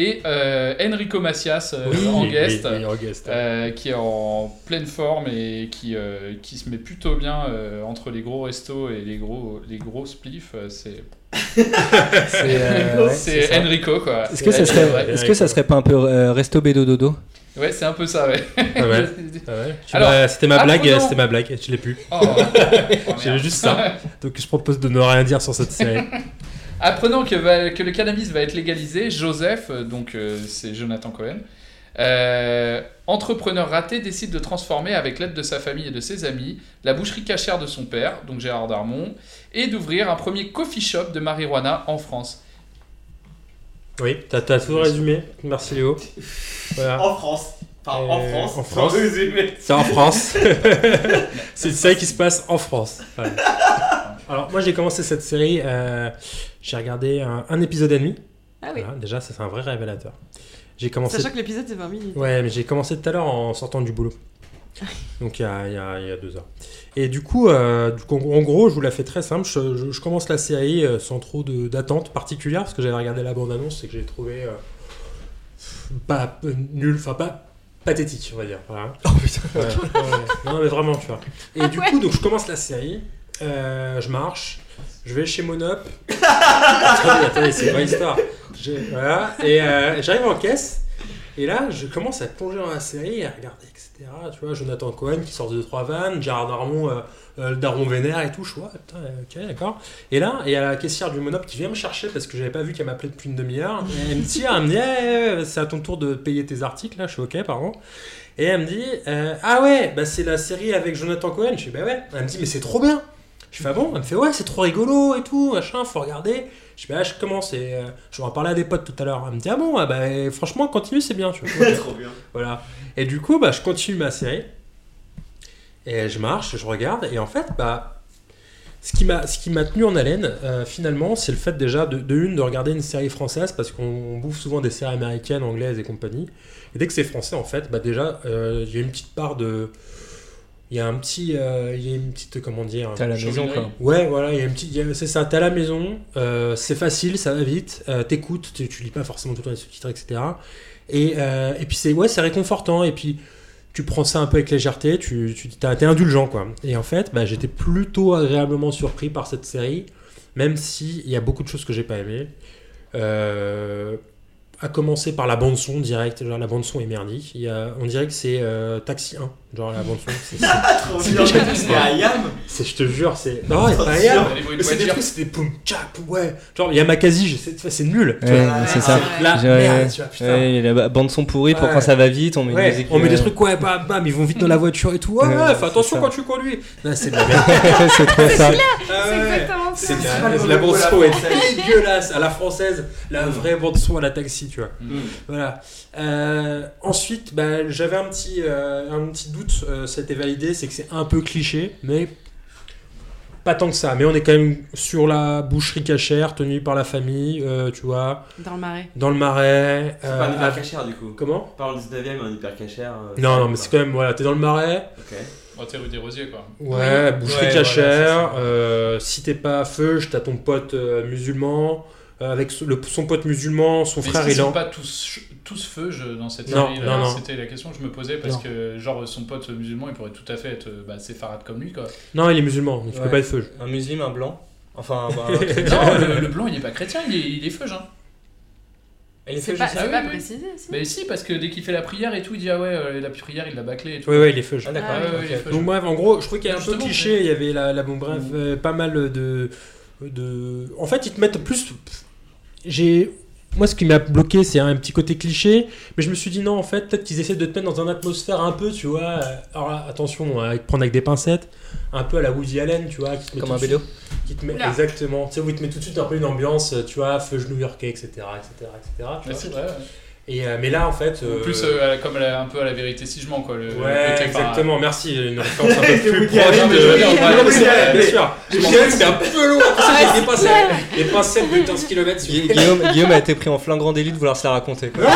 Speaker 1: et euh, Enrico Macias euh,
Speaker 9: Oui,
Speaker 1: en guest.
Speaker 9: oui, en guest.
Speaker 1: euh, qui est en pleine forme et qui, euh, qui se met plutôt bien euh, entre les gros restos et les gros, les gros spliffs. euh, C'est
Speaker 2: C'est euh, ouais.
Speaker 1: Enrico quoi.
Speaker 2: Est-ce que, ça serait, est-ce que ça serait pas un peu euh, resto bédo dodo?
Speaker 1: Ouais, c'est un peu ça, ouais.
Speaker 9: Ah ouais. Ah ouais.
Speaker 1: Alors,
Speaker 9: m'as- c'était ma blague, c'était ma blague, et tu l'ai plus.
Speaker 1: Oh, oh,
Speaker 9: J'ai
Speaker 1: merde.
Speaker 9: juste ça. Donc je propose de ne rien dire sur cette série.
Speaker 1: Apprenant que, va- que le cannabis va être légalisé, Joseph, euh, donc euh, c'est Jonathan Cohen, euh, entrepreneur raté, décide de transformer, avec l'aide de sa famille et de ses amis, la boucherie cachère de son père, donc Gérard Darmon, et d'ouvrir un premier coffee shop de marijuana en France.
Speaker 9: Oui, t'as t'as tout résumé. Merci Léo. Voilà.
Speaker 10: En France. Enfin, en France.
Speaker 9: en France. C'est en France. c'est une série qui se passe en France. Voilà. Alors moi j'ai commencé cette série, euh, j'ai regardé un, un épisode et demi.
Speaker 11: Ah oui.
Speaker 9: Voilà, déjà ça c'est un vrai révélateur. J'ai commencé.
Speaker 11: Sachant que l'épisode c'est 20 minutes.
Speaker 9: Ouais, mais j'ai commencé tout à l'heure en sortant du boulot. Donc il y a, il y a- il y a deux heures. Et du coup, euh, du coup, en gros, je vous la fais très simple. Je, je- je commence la série euh, sans trop d'attente particulière parce que j'avais regardé la bande-annonce et que j'ai trouvé euh, pas euh, nul, enfin pas pathétique, on va dire. Voilà.
Speaker 2: Oh putain.
Speaker 9: Ouais, ouais, ouais. Non, mais vraiment, tu vois. Et du coup, donc je commence la série, euh, je marche, je vais chez Monop. attendez, attendez, c'est une vraie histoire. Voilà, et euh, j'arrive en caisse, et là, je commence à plonger dans la série, à regarder, etc. Tu vois, Jonathan Cohen qui sort de trois vannes, Gérard Darmon, euh, euh, le Darmon vénère et tout. Je vois, putain, ok, d'accord. Et là, il y a la caissière du Monop qui vient me chercher parce que j'avais pas vu qu'elle m'appelait depuis une demi-heure. Et elle me tire, elle me dit, Eh, c'est à ton tour de payer tes articles, là, je suis ok, pardon. Et elle me dit, euh, ah ouais, bah c'est la série avec Jonathan Cohen. Je fais, bah ouais. Elle me dit, mais c'est trop bien. Je fais, ah bon? Elle me fait, ouais, c'est trop rigolo et tout, machin, faut regarder. Je fais, ah, je commence et euh, je vais en parler à des potes tout à l'heure. Elle me dit, ah bon, ah bah franchement, continue, c'est bien, tu vois.
Speaker 10: Trop bien.
Speaker 9: Voilà. Et du coup, bah, je continue ma série. Et je marche, je regarde. Et en fait, bah, ce qui m'a, ce qui m'a tenu en haleine, euh, finalement, c'est le fait déjà de, de une de regarder une série française parce qu'on bouffe souvent des séries américaines, anglaises et compagnie. Et dès que c'est français, en fait, bah déjà, euh, il y a une petite part de il y a un petit euh, il y a une petite comment dire
Speaker 2: T'es à la maison, quoi.
Speaker 9: ouais voilà il y a une petite c'est ça t'es à la maison euh, c'est facile ça va vite euh, t'écoutes tu, tu lis pas forcément tout le temps les sous-titres etc et, euh, et puis c'est ouais c'est réconfortant et puis tu prends ça un peu avec légèreté tu, tu t'as- t'es indulgent quoi. Et en fait bah, j'étais plutôt agréablement surpris par cette série même si il y a beaucoup de choses que j'ai pas aimées. Euh, à commencer par la bande son direct genre la bande son est merdique il y a, on dirait que c'est euh, Taxi 1 genre la bande son c'est- c'est-
Speaker 10: bien.
Speaker 9: c'est-
Speaker 10: C'est Ayam.
Speaker 9: c'est je te jure c'est non c'est pas. Ayam c'est des trucs c'est des poum tchap ouais genre il y a Makazi c'est nul
Speaker 2: Ouais, c'est ça.
Speaker 9: là
Speaker 2: J'ai-
Speaker 9: merde, tu vois, putain.
Speaker 2: ouais, il y a la bande son pourrie pour
Speaker 9: Ouais.
Speaker 2: quand ça va vite, on met
Speaker 9: Ouais,
Speaker 2: une musique.
Speaker 9: on met des
Speaker 2: euh,
Speaker 9: trucs ouais bam bam ils vont vite dans la voiture et tout ouais,
Speaker 2: Ouais,
Speaker 9: ouais, fais
Speaker 2: c'est
Speaker 9: attention
Speaker 2: ça.
Speaker 9: quand tu conduis c'est de la merde
Speaker 2: c'est trop ça.
Speaker 9: Ah
Speaker 11: C'est ça.
Speaker 9: C'est la, la bande son
Speaker 10: la
Speaker 9: est dégueulasse à la française, la vraie bande son à la taxi, tu vois.
Speaker 10: Mm.
Speaker 9: Voilà. Euh, ensuite, bah, j'avais un petit, euh, un petit doute, euh, ça a été validé, c'est que c'est un peu cliché, mais pas tant que ça, mais on est quand même sur la boucherie cachère tenue par la famille, euh, tu vois.
Speaker 11: Dans le marais.
Speaker 9: Dans le marais.
Speaker 10: C'est
Speaker 9: euh,
Speaker 10: pas un hyper cachère du coup.
Speaker 9: Comment
Speaker 10: Parle du 19ème, un hyper cachère. euh,
Speaker 9: Non, non, mais
Speaker 10: pas.
Speaker 9: c'est quand même, voilà, t'es dans le marais.
Speaker 10: Ok.
Speaker 1: T'es rue des Rosiers, quoi.
Speaker 9: Ouais, boucherie
Speaker 2: Ouais,
Speaker 9: cachère.
Speaker 2: voilà,
Speaker 9: euh, si t'es pas à feu, t'as ton pote euh, musulman. Euh, avec son- le- son pote musulman, son
Speaker 1: Mais
Speaker 9: frère est
Speaker 1: sont pas tous, tous feu je- dans cette
Speaker 9: Non,
Speaker 1: série
Speaker 9: non, non.
Speaker 1: C'était la question que je me posais parce
Speaker 9: Non.
Speaker 1: que, genre, son pote musulman, il pourrait tout à fait être euh, bah, séfarade comme lui, quoi.
Speaker 9: Non, il est musulman, donc il peut
Speaker 2: Ouais.
Speaker 9: pas être feu.
Speaker 2: Un musulman, un blanc. Enfin, bah, un
Speaker 1: Non,
Speaker 2: chrétien.
Speaker 1: le, le blanc, il est pas chrétien, il est, il est feuge, hein.
Speaker 2: Elle est
Speaker 11: C'est
Speaker 2: feuge
Speaker 11: pas,
Speaker 1: Ah oui,
Speaker 11: pas
Speaker 1: oui.
Speaker 11: précisé, si.
Speaker 1: Mais si, parce que dès qu'il fait la prière et tout, il dit Ah ouais, euh, la prière, il l'a bâclé et tout.
Speaker 9: Oui, oui, il est feu.
Speaker 2: Ah, d'accord.
Speaker 11: Ah,
Speaker 1: ouais, ouais.
Speaker 9: Donc bref, en gros, je trouve qu'il y a un peu cliché. Il y avait la, la bon bref, euh, pas mal de, de. En fait, ils te mettent plus. J'ai. Moi, ce qui m'a bloqué, c'est un petit côté cliché, mais je me suis dit non, en fait, peut-être qu'ils essaient de te mettre dans une atmosphère un peu, tu vois. euh, Alors attention, à prendre avec des pincettes, un peu à la Woody Allen, tu vois, qui te met
Speaker 2: Comme
Speaker 9: tout
Speaker 2: un
Speaker 9: de
Speaker 2: vélo.
Speaker 9: suite- Qui te met
Speaker 11: Oula.
Speaker 9: exactement. Tu sais, où il te met tout de suite un peu une ambiance, tu vois, feu new-yorkais, etc., etc., etc. tu
Speaker 1: Ouais,
Speaker 9: Et mais mais là, en fait.
Speaker 1: En
Speaker 9: euh,
Speaker 1: plus, euh, à comme à la- un peu à la vérité si je mens, quoi. Le, le
Speaker 9: Ouais,
Speaker 1: enfin,
Speaker 9: exactement, merci. Une référence un peu plus proche de. Non, bien sûr. c'est un peu
Speaker 11: Ah,
Speaker 9: avec des
Speaker 11: c'est
Speaker 9: pincettes, des pincettes de 15 km.
Speaker 2: Gui- Guillaume, Guillaume a été pris en flagrant délit de vouloir se la raconter. quoi.
Speaker 9: Non,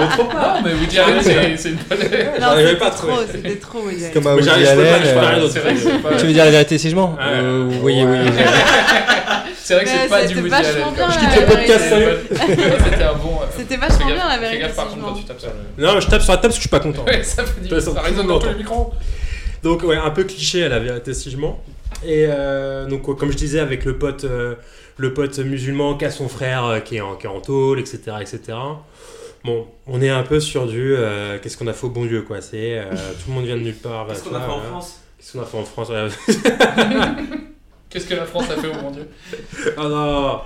Speaker 9: mais trop pas.
Speaker 1: Non, mais Woody Allen, c'est c'est une bonne.
Speaker 11: Non,
Speaker 9: J'arrivais pas à
Speaker 11: trop, c'était trop. Woody Allen.
Speaker 2: Comme
Speaker 9: Mais
Speaker 2: Woody Allen. euh. Tu veux dire la vérité si je mens. Euh, Oui, oui.
Speaker 1: C'est vrai que c'est pas du Woody Allen.
Speaker 9: Je quitte le podcast, salut.
Speaker 1: C'était un bon. euh,
Speaker 11: C'était vachement bien la
Speaker 1: Fais
Speaker 11: vérité.
Speaker 1: gaffe par contre quand tu tapes sur le.
Speaker 9: Non, je tape sur la table parce que je suis pas content.
Speaker 1: Ouais, ça fait du
Speaker 9: Ça,
Speaker 1: résonne dans tous les micros.
Speaker 9: Donc ouais, un peu cliché à la vérité si je mens. Et euh, donc comme je disais avec le pote, euh, le pote musulman qui a son frère euh, qui est en, qui est en tôle, etc., etc. Bon, on est un peu sur du euh, qu'est-ce qu'on a fait au bon Dieu quoi. C'est euh, tout le monde vient de nulle part.
Speaker 10: Qu'est-ce
Speaker 9: bah,
Speaker 10: qu'on a fait en. France?
Speaker 9: Qu'est-ce qu'on a fait en France?
Speaker 1: Qu'est-ce que la France a fait, oh mon dieu
Speaker 9: Ah non.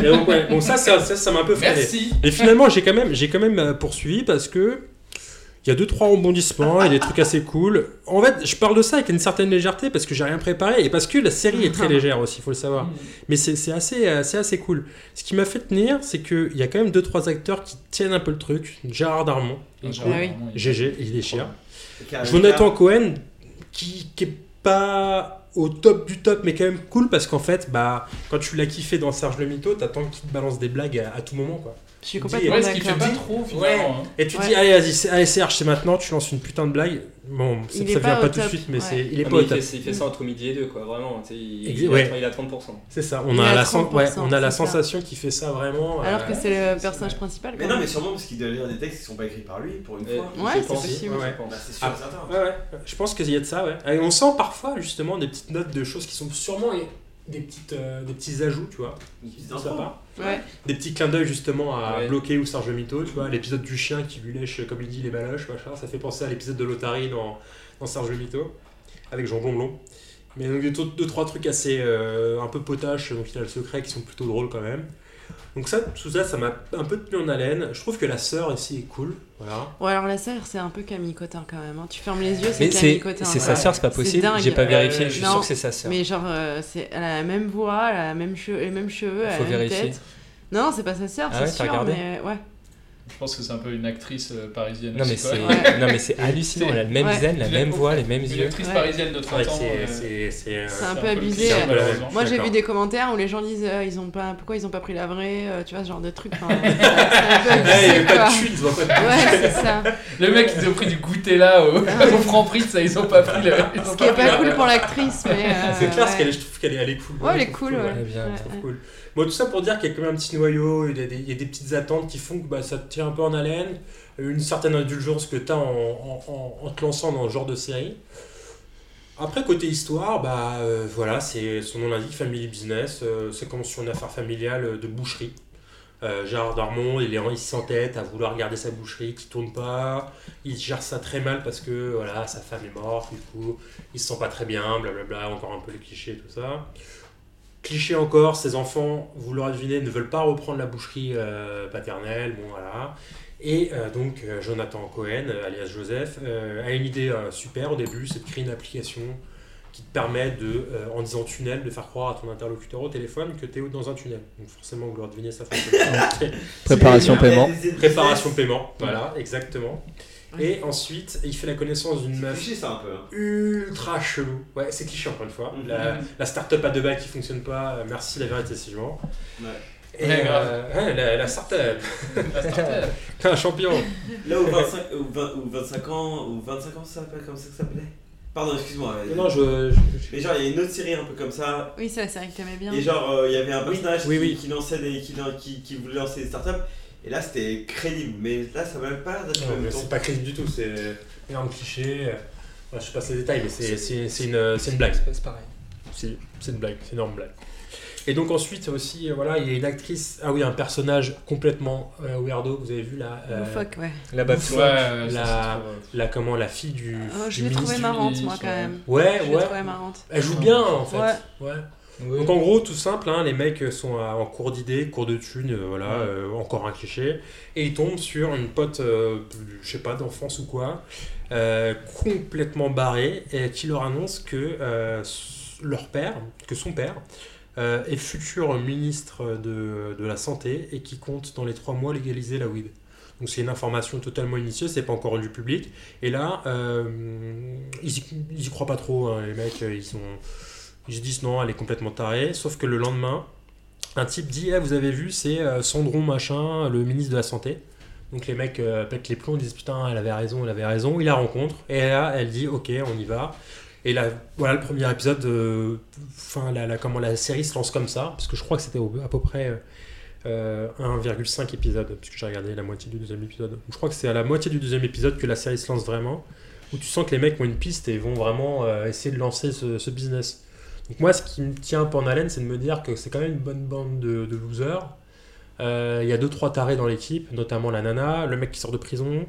Speaker 9: Et donc, ouais, bon ça ça ça ça m'a un peu freiné.
Speaker 1: Merci
Speaker 9: Et finalement j'ai quand même j'ai quand même euh, poursuivi parce que il y a deux trois rebondissements et des trucs assez cool. En fait, je parle de ça avec une certaine légèreté parce que j'ai rien préparé et parce que la série est très légère aussi, il faut le savoir. Mais c'est assez, euh, c'est assez cool. Ce qui m'a fait tenir, c'est qu'il y a quand même deux trois acteurs qui tiennent un peu le truc. Gérard Darmon, est
Speaker 1: Ah.
Speaker 9: GG, il déchire.
Speaker 10: Car-
Speaker 9: Jonathan Cohen, qui, qui est pas au top du top, mais quand même cool parce qu'en fait, bah, quand tu l'as kiffé dans Serge le Mytho, t'attends qu'il te balance des blagues à, à tout moment, quoi.
Speaker 11: Je suis complètement
Speaker 1: Ouais,
Speaker 11: d'accord.
Speaker 1: pas trop finalement. hein.
Speaker 9: Et tu
Speaker 11: Ouais.
Speaker 9: dis, allez, vas-y, c'est- Serge, c'est maintenant, tu lances une putain de blague. Bon, ça,
Speaker 11: est
Speaker 9: vient
Speaker 11: pas
Speaker 9: tout de suite, mais
Speaker 11: ouais.
Speaker 9: c'est, il est
Speaker 2: Ah,
Speaker 9: pas au
Speaker 2: il,
Speaker 9: top.
Speaker 2: fait, il fait ça entre midi et deux, quoi. Vraiment. Il, il, a,
Speaker 9: ouais.
Speaker 2: il a 30%.
Speaker 9: C'est ça, on a,
Speaker 11: a
Speaker 9: la, sen-
Speaker 11: 30%,
Speaker 9: ouais, on a la sensation qu'il fait ça vraiment.
Speaker 11: Alors que
Speaker 9: euh,
Speaker 11: c'est le personnage principal.
Speaker 10: Mais non, mais sûrement parce qu'il doit lire des textes qui sont pas écrits par lui pour une fois.
Speaker 11: Ouais, c'est possible.
Speaker 9: ouais, ouais.
Speaker 10: Bah, c'est sûr
Speaker 9: Ah.
Speaker 10: et certain.
Speaker 9: Ouais, ouais, je pense qu'il y a de ça, ouais. Et on sent parfois justement des petites notes de choses qui sont sûrement des, petites, euh, des petits ajouts, tu vois.
Speaker 10: Une petite
Speaker 9: Ça
Speaker 10: intro.
Speaker 9: part.
Speaker 11: Ouais.
Speaker 9: Des petits clins d'œil justement à
Speaker 2: Ouais.
Speaker 9: Bloqué ou Serge Mito, tu vois. L'épisode du chien qui lui lèche, comme il dit, les baloches, machin. Ça fait penser à l'épisode de Lotari dans, dans Serge Mito, avec Jean Blondelon. Mais donc deux, deux, trois trucs assez euh, un peu potaches, donc il a le secret, qui sont plutôt drôles quand même. Donc ça, tout ça, ça m'a un peu tenu en haleine. Je trouve que la sœur ici est cool, voilà.
Speaker 11: Ouais, alors la sœur, c'est un peu Camille Cotin quand même. hein. Tu fermes les yeux, c'est Camille Cotin.
Speaker 2: c'est
Speaker 11: ouais.
Speaker 2: sa sœur, c'est pas possible. J'ai pas vérifié,
Speaker 1: Euh,
Speaker 2: je suis
Speaker 11: non,
Speaker 2: sûr que c'est sa sœur.
Speaker 11: Mais genre, euh, c'est, elle a la même voix, elle a la même cheveux, les mêmes cheveux, elle a
Speaker 2: Faut
Speaker 11: la même
Speaker 2: vérifier.
Speaker 11: tête. Non, non, c'est pas sa sœur,
Speaker 2: Ah
Speaker 11: c'est
Speaker 2: ouais, t'as
Speaker 11: sûr,
Speaker 2: regardé
Speaker 11: mais ouais.
Speaker 1: Je pense que c'est un peu une actrice euh, parisienne.
Speaker 2: Non mais c'est
Speaker 11: Ouais.
Speaker 2: non mais c'est hallucinant. Elle a le même
Speaker 11: Ouais.
Speaker 2: zen, la
Speaker 1: Une-
Speaker 2: même voix, les mêmes
Speaker 1: Une
Speaker 2: yeux.
Speaker 1: actrice
Speaker 11: Ouais.
Speaker 1: parisienne de 30
Speaker 9: Ouais,
Speaker 1: ans.
Speaker 9: c'est,
Speaker 1: euh,
Speaker 9: c'est, c'est, euh,
Speaker 11: C'est un
Speaker 1: un
Speaker 11: peu abusé. Moi, j'ai vu des commentaires où les gens disent euh, ils ont pas, pourquoi ils ont pas pris la vraie, euh, tu vois, ce genre de truc. Enfin, abusé,
Speaker 9: avait pas de chute, ils ont pas de
Speaker 11: Ouais, c'est ça.
Speaker 1: Le mec, ils ont pris du goûter là au, au franc prix, ça, ils ont pas pris le.
Speaker 11: Ce qui est pas cool pour l'actrice, mais.
Speaker 9: C'est clair, je trouve qu'elle est, cool.
Speaker 11: Ouais, elle est cool, ouais.
Speaker 2: Elle est bien,
Speaker 9: cool. Bon, tout ça pour dire qu'il y a quand même un petit noyau, il y a des, petites attentes qui font que bah, ça te un peu en haleine, une certaine indulgence que tu as en, te lançant dans ce genre de série. Après, côté histoire, bah euh, voilà, c'est son nom l'indique, family business, euh, c'est comme sur une affaire familiale euh, de boucherie. Gérard Darmon, il est il s'entête à vouloir garder sa boucherie qui tourne pas. Il gère ça très mal parce que voilà, sa femme est morte, du coup, il se sent pas très bien, blablabla, encore un peu les clichés, tout ça. Cliché encore, ses enfants, vous l'aurez deviné, ne veulent pas reprendre la boucherie euh, paternelle, bon voilà. Et euh, donc euh, Jonathan Cohen, euh, alias Joseph, euh, a une idée euh, super au début, c'est de créer une application qui te permet de, euh, en disant tunnel, de faire croire à ton interlocuteur au téléphone que tu es dans un tunnel. Donc forcément, vous l'aurez deviné, ça fonctionne.
Speaker 2: Préparation paiement.
Speaker 10: Il y a des- des-
Speaker 9: Préparation paiement, voilà, exactement. Et ensuite, il fait la connaissance d'une meuf
Speaker 10: cliché, ça, un peu, hein.
Speaker 9: ultra chelou. Ouais, c'est cliché encore une fois.
Speaker 10: Mhm.
Speaker 9: La, la start-up à deux balles qui fonctionne pas, euh, merci la vérité si je mens.
Speaker 10: Ouais.
Speaker 9: Et
Speaker 1: Ouais,
Speaker 9: euh, ouais, la, la start-up.
Speaker 1: La start-up.
Speaker 9: un champion.
Speaker 10: Là où 25, ou 20 ou 25 ans, ou 25 ans, ça s'appelle comme ça que ça s'appelait? Pardon, excuse-moi.
Speaker 9: Non, non, je-
Speaker 10: Mais genre, il y a une autre série un peu comme ça.
Speaker 11: Oui, c'est la série que t'aimais bien.
Speaker 10: Et genre, euh, il y avait un
Speaker 9: Oui,
Speaker 10: personnage
Speaker 9: oui,
Speaker 10: qui,
Speaker 9: oui.
Speaker 10: qui lançait des, qui, qui, qui voulait lancer des startups. Et là, c'était crédible. Mais là, ça va même pas
Speaker 9: c'est pas crédible du tout, c'est énorme cliché. Ouais, je passe les détails, mais c'est c'est- c'est une, c'est une blague.
Speaker 2: C'est pareil.
Speaker 9: C'est c'est une blague, c'est une énorme blague. Et donc ensuite aussi, euh, voilà, il y a une actrice, ah oui, un personnage complètement euh, weirdo, vous avez vu là euh,
Speaker 11: Loufoque, ouais.
Speaker 2: La.
Speaker 1: Ouais, ça,
Speaker 9: la, la, comment, la fille du,
Speaker 11: Oh, je l'ai trouvée marrante, moi, quand
Speaker 1: ouais.
Speaker 11: même.
Speaker 9: Ouais,
Speaker 11: Je l'ai
Speaker 9: ouais.
Speaker 11: trouvée marrante.
Speaker 9: Elle joue bien en fait.
Speaker 11: Ouais.
Speaker 9: Ouais.
Speaker 2: Oui.
Speaker 9: Donc en gros, tout simple, hein, les mecs sont en cours d'idées, cours de thunes, euh, voilà, euh, encore un cliché, et ils tombent sur une pote, euh, je sais pas, d'enfance ou quoi, euh, complètement barrée, et qui leur annonce que leur père, que son père, est futur ministre de, de la Santé et qui compte dans les trois mois légaliser la weed. Donc c'est une information totalement initiée, c'est pas encore rendu public. Et là, ils, y, ils y croient pas trop, hein, les mecs, ils sont... Ils se disent non, elle est complètement tarée. Sauf que le lendemain, un type dit Eh, Vous avez vu, c'est euh, Sandron machin, le ministre de la Santé. Donc les mecs euh, pètent les plombs, disent Putain, elle avait raison, elle avait raison. Il la rencontre. Et là, elle dit Ok, on y va. Et là, voilà le premier épisode. euh, Enfin, la, la- comment la série se lance comme ça. Parce que je crois que c'était à peu près. euh, 1,5 épisode, puisque j'ai regardé la moitié du deuxième épisode. Je crois que c'est à la moitié du deuxième épisode que la série se lance vraiment, où tu sens que les mecs ont une piste et vont vraiment euh, essayer de lancer ce, ce business. Donc moi, ce qui me tient un peu en haleine, c'est de me dire que c'est quand même une bonne bande de, de losers. Euh, Il y a deux trois tarés dans l'équipe, notamment la nana, le mec qui sort de prison,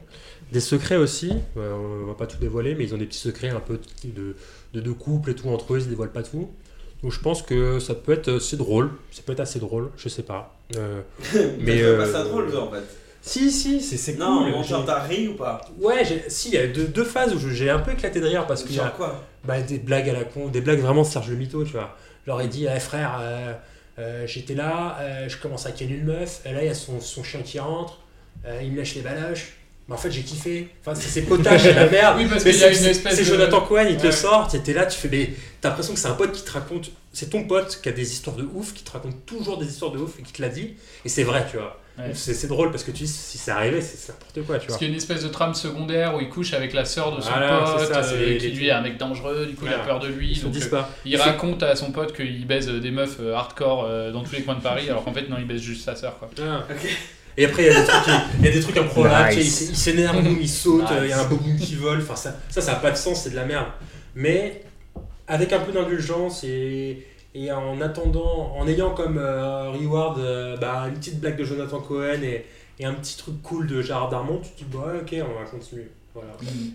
Speaker 9: des secrets aussi. Euh, on va pas tout dévoiler, mais ils ont des petits secrets un peu de, de, de couple et tout entre eux, ils se dévoilent pas tout. Donc je pense que ça peut être assez drôle, ça peut être assez drôle, je sais pas. Euh,
Speaker 10: Mais
Speaker 9: mais
Speaker 10: euh... pas
Speaker 9: euh,
Speaker 10: ça drôle, en fait.
Speaker 9: Si, si, c'est
Speaker 10: Non,
Speaker 9: cool. j'ai-
Speaker 10: genre, t'as ri ou pas
Speaker 9: Ouais, si, il y a deux, deux phases où j'ai un peu éclaté de rire parce qu'il y a
Speaker 10: quoi
Speaker 9: bah, des blagues à la con, des blagues vraiment Serge le Mito, tu vois. Genre, il dit, Eh, frère, euh, euh, j'étais là, euh, je commence à ken une meuf, et là, il y a son, son chien qui rentre, il me lâche les baloches. Mais en fait, j'ai kiffé. Enfin, c'est potage, c'est la merde.
Speaker 1: Oui, parce
Speaker 9: Mais
Speaker 1: qu'il y a une espèce
Speaker 9: C'est
Speaker 1: de-
Speaker 9: Jonathan Cohen, il te le
Speaker 1: Ouais.
Speaker 9: sort, t'es là, tu fais, mais t'as l'impression que c'est un pote qui te raconte, c'est ton pote qui a des histoires de ouf, qui te raconte toujours des histoires de ouf et qui te l'a dit, et c'est vrai, tu vois.
Speaker 1: Ouais.
Speaker 9: C'est c'est drôle parce que tu dis, si c'est arrivé, c'est c'est n'importe quoi, tu vois.
Speaker 1: Parce qu'il y a une espèce de trame secondaire où il couche avec la sœur de son
Speaker 9: Voilà,
Speaker 1: pote,
Speaker 9: ça,
Speaker 1: euh,
Speaker 9: les-
Speaker 1: qui
Speaker 9: les-
Speaker 1: lui est un mec dangereux, du coup il a peur de lui.
Speaker 9: Ils se
Speaker 1: donc,
Speaker 9: disent
Speaker 1: euh,
Speaker 9: pas.
Speaker 1: il raconte à son pote qu'il baise des meufs euh, hardcore euh, dans tous les coins de Paris, alors qu'en fait non, il baise juste sa sœur. Quoi.
Speaker 9: Ah. Et après, il y a des trucs, il y a des trucs improbables,
Speaker 2: Nice.
Speaker 9: il s'énerve, il saute,
Speaker 1: Nice.
Speaker 9: euh, il y a un bobou qui vole, enfin ça, ça, ça n'a pas de sens, c'est de la merde. Mais avec un peu d'indulgence et, et en attendant, en ayant comme euh, reward euh, bah, une petite blague de Jonathan Cohen et, et un petit truc cool de Gérard Darmon, tu te dis, bah ok, on va continuer. Voilà.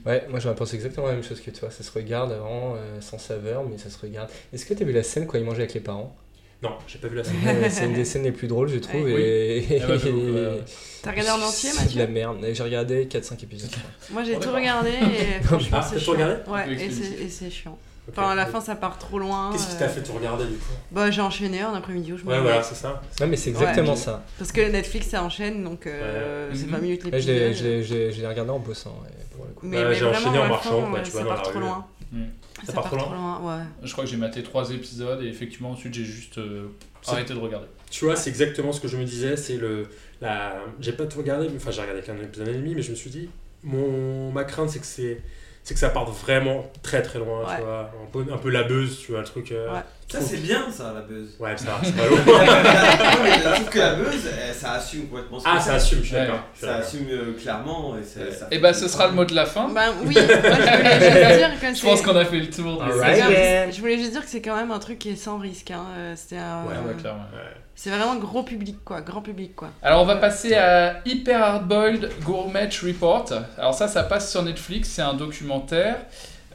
Speaker 2: Ouais, moi j'aurais pensé exactement la même chose que toi. Ça se regarde vraiment euh, sans saveur, mais ça se regarde. Est-ce que t'as vu la scène quand il mangeait avec les parents?
Speaker 9: Non, j'ai pas vu la scène.
Speaker 2: C'est une des scènes les plus drôles, je trouve.
Speaker 1: Oui.
Speaker 2: Et...
Speaker 1: Ah que, ouais.
Speaker 11: T'as regardé en entier,
Speaker 2: C'est de la
Speaker 11: Mathieu
Speaker 2: merde. J'ai regardé 4-5 épisodes.
Speaker 11: Moi j'ai
Speaker 1: Oh,
Speaker 11: tout regardé et franchement
Speaker 9: Ah,
Speaker 11: c'est
Speaker 9: t'as tout
Speaker 11: chiant.
Speaker 9: regardé
Speaker 11: Ouais, et
Speaker 1: c'est
Speaker 11: chiant. Enfin à la fin ça part trop loin.
Speaker 9: Qu'est-ce qui
Speaker 11: euh,
Speaker 9: t'a fait tout regarder du coup
Speaker 11: Bah j'ai enchaîné un après-midi où je me
Speaker 9: Ouais, voilà, c'est ça.
Speaker 2: Non, mais c'est exactement
Speaker 11: Ouais.
Speaker 2: ça.
Speaker 11: Parce que Netflix ça enchaîne donc euh,
Speaker 1: Ouais.
Speaker 11: c'est
Speaker 1: Mhm.
Speaker 11: 20 minutes
Speaker 2: Ouais, je l'ai-
Speaker 11: l'épisode.
Speaker 2: je l'ai- je l'ai regardé en bossant. ouais, pour le coup.
Speaker 11: Mais,
Speaker 9: Bah,
Speaker 11: mais
Speaker 9: j'ai enchaîné en marchant,
Speaker 11: fin,
Speaker 9: quoi,
Speaker 11: euh,
Speaker 9: tu
Speaker 11: ça
Speaker 9: vois, dans
Speaker 11: part
Speaker 9: la
Speaker 11: trop
Speaker 9: rue.
Speaker 11: loin.
Speaker 1: Mm.
Speaker 11: Ça,
Speaker 9: part
Speaker 11: part
Speaker 9: trop
Speaker 11: trop loin, ouais.
Speaker 1: Je crois que j'ai maté trois épisodes et effectivement ensuite j'ai juste euh, arrêté de regarder.
Speaker 9: Tu vois, c'est exactement ce que je me disais. C'est le. La... J'ai pas tout regardé, mais- enfin, j'ai regardé qu'un épisode et demi, mais je me suis dit, mon... ma crainte, c'est que c'est. C'est que ça parte vraiment très très loin,
Speaker 11: Ouais.
Speaker 9: tu vois. Un peu, un peu la buzz, tu vois, le truc. euh,
Speaker 11: Ouais.
Speaker 10: Ça, c'est bien, ça, la buzz.
Speaker 9: Ouais, ça va, c'est pas lourd.
Speaker 10: je trouve que la buzz, ça assume complètement ce que
Speaker 9: Ah, ça assume, je suis d'accord.
Speaker 10: Ça assume euh, clairement. Et, ça-
Speaker 1: bah ce sera le mot de la fin.
Speaker 11: Bah oui, moi je voulais juste dire que
Speaker 1: Je pense
Speaker 11: c'est-
Speaker 1: qu'on a fait le tour.
Speaker 2: Alright.
Speaker 11: c'est-
Speaker 2: again.
Speaker 11: Je voulais juste dire que c'est quand même un truc qui est sans risque. Hein. euh, C'est un-
Speaker 1: Ouais, ouais, clairement.
Speaker 9: Ouais.
Speaker 11: c'est vraiment gros public quoi, grand public quoi.
Speaker 1: Alors on va passer à Hyper Hardboiled Gourmet Report. Alors ça, ça passe sur Netflix, c'est un documentaire.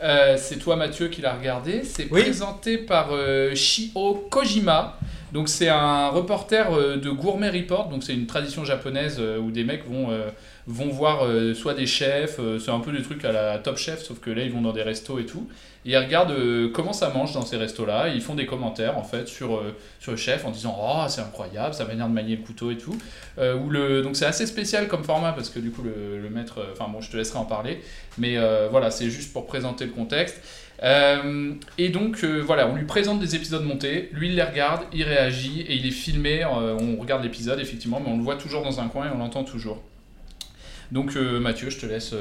Speaker 1: Euh, c'est toi Mathieu qui l'a regardé. C'est
Speaker 2: Oui.
Speaker 1: présenté par euh, Shio Kojima. Donc c'est un reporter euh, de Gourmet Report, donc c'est une tradition japonaise où des mecs vont, vont voir soit des chefs, c'est un peu des trucs à la Top Chef, sauf que là ils vont dans des restos et tout. Et ils regardent euh, comment ça mange dans ces restos-là, ils font des commentaires en fait sur, euh, sur le chef en disant Oh c'est incroyable, sa manière de manier le couteau et tout. Euh, le, donc c'est assez spécial comme format parce que du coup le, le maître, euh, enfin bon je te laisserai en parler, mais voilà c'est juste pour présenter le contexte. Et donc voilà, on lui présente des épisodes montés, lui il les regarde, il réagit et il est filmé. on regarde l'épisode effectivement, mais on le voit toujours dans un coin et on l'entend toujours. Donc Mathieu, je te laisse.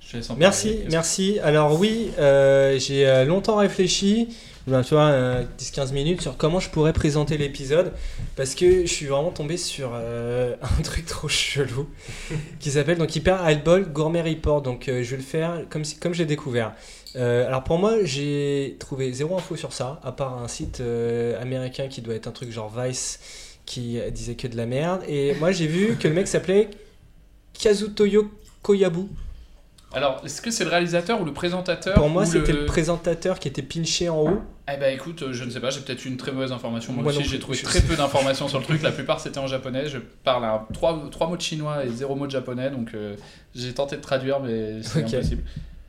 Speaker 1: Je te
Speaker 2: Merci, merci. Alors oui, euh, j'ai euh, longtemps réfléchi, ben, tu vois, euh, 10-15 minutes sur comment je pourrais présenter l'épisode, parce que je suis vraiment tombé sur euh, un truc trop chelou, qui s'appelle donc Hyper Eyeball Gourmet Report, donc euh, je vais le faire comme, si, comme je l'ai découvert. Alors pour moi, j'ai trouvé zéro info sur ça, à part un site américain qui doit être un truc genre Vice, qui disait que de la merde, et moi j'ai vu que le mec s'appelait Kazutoyo Koyabu.
Speaker 1: Alors, est-ce que c'est le réalisateur ou le présentateur
Speaker 2: Pour moi, c'était le... présentateur qui était pinché en haut.
Speaker 1: Eh ben écoute, euh, je ne sais pas, j'ai peut-être eu une très mauvaise information. Moi,
Speaker 2: Moi
Speaker 1: aussi, j'ai trouvé très peu d'informations sur le truc. La plupart c'était en japonais. Je parle à trois, trois mots de chinois et zéro mot de japonais, donc euh, j'ai tenté de traduire, mais c'est impossible.